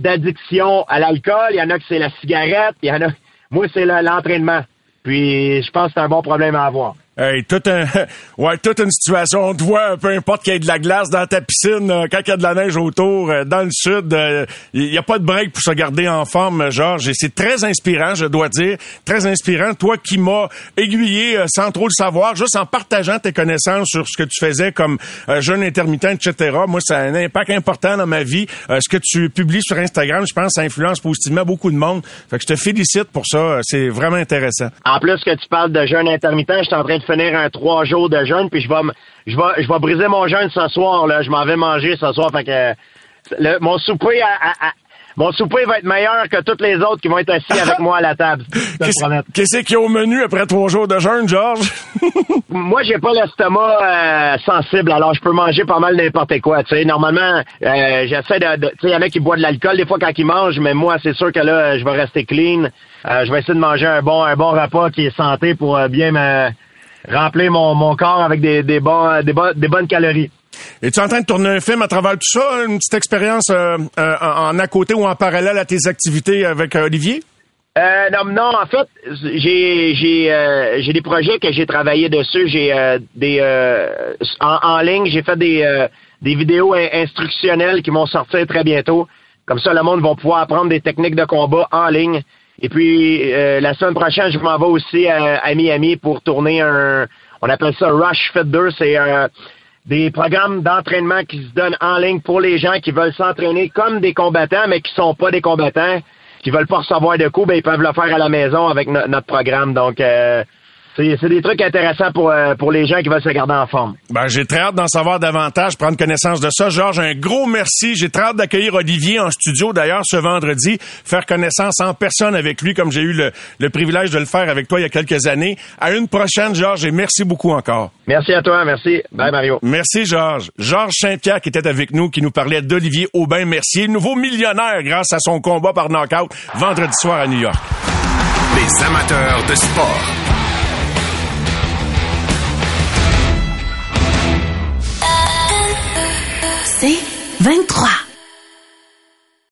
d'addiction à l'alcool. Il y en a que c'est la cigarette. Il y en a, moi, c'est le- l'entraînement. Puis, je pense que c'est un bon problème à avoir. Hey, tout un, <laughs> ouais, toute une situation. On te voit, peu importe qu'il y ait de la glace dans ta piscine, euh, quand il y a de la neige autour, euh, dans le sud, euh, il n'y a pas de break pour se garder en forme, euh, Georges. Et c'est très inspirant, je dois dire. Très inspirant. Toi qui m'as aiguillé euh, sans trop le savoir, juste en partageant tes connaissances sur ce que tu faisais comme euh, jeune intermittent, etc. Moi, ça a un impact important dans ma vie. Euh, ce que tu publies sur Instagram, je pense, ça influence positivement beaucoup de monde. Fait que je te félicite pour ça. Euh, C'est vraiment intéressant. En plus que tu parles de jeûne intermittent, je suis en train finir un trois jours de jeûne, puis je vais, je vais, je vais briser mon jeûne ce soir. Là, je m'en vais manger ce soir. Fait que le- mon souper, à- à- à- mon souper va être meilleur que tous les autres qui vont être assis avec moi à la table. <laughs> Qu'est-ce qu'il y a au menu après trois jours de jeûne, Georges? <laughs> Moi, j'ai pas l'estomac euh, sensible, alors je peux manger pas mal n'importe quoi. Tu sais, normalement, euh, j'essaie de, de- tu sais, il y en a qui boivent de l'alcool des fois quand ils mangent, mais moi, c'est sûr que là, je vais rester clean. Euh, je vais essayer de manger un bon, un bon repas qui est santé pour bien me remplir mon, mon corps avec des, des bons, des, des bonnes calories. Es-tu en train de tourner un film à travers tout ça? Une petite expérience euh, euh, en, à côté ou en parallèle à tes activités avec euh, Olivier? Euh, non, non, en fait, j'ai j'ai euh, j'ai des projets que j'ai travaillé dessus. J'ai euh, des euh, en, en ligne, j'ai fait des des vidéos in- instructionnelles qui vont sortir très bientôt. Comme ça, le monde va pouvoir apprendre des techniques de combat en ligne. Et puis euh, la semaine prochaine, je m'en vais aussi à, Miami pour tourner un, on appelle ça Rush Fit 2. C'est euh, des programmes d'entraînement qui se donnent en ligne pour les gens qui veulent s'entraîner comme des combattants, mais qui sont pas des combattants, qui veulent pas recevoir de coups, ben ils peuvent le faire à la maison avec no- notre programme. Donc, euh, c'est des trucs intéressants pour, euh, pour les gens qui veulent se garder en forme. Ben, j'ai très hâte d'en savoir davantage, prendre connaissance de ça. Georges, un gros merci. J'ai très hâte d'accueillir Olivier en studio, d'ailleurs, ce vendredi, faire connaissance en personne avec lui, comme j'ai eu le, le privilège de le faire avec toi il y a quelques années. À une prochaine, Georges, et merci beaucoup encore. Merci à toi, merci. Bye, Mario. Merci, Georges. Georges Saint-Pierre qui était avec nous, qui nous parlait d'Olivier Aubin-Mercier, nouveau millionnaire grâce à son combat par knockout vendredi soir à New York. Les amateurs de sport. C'est 23.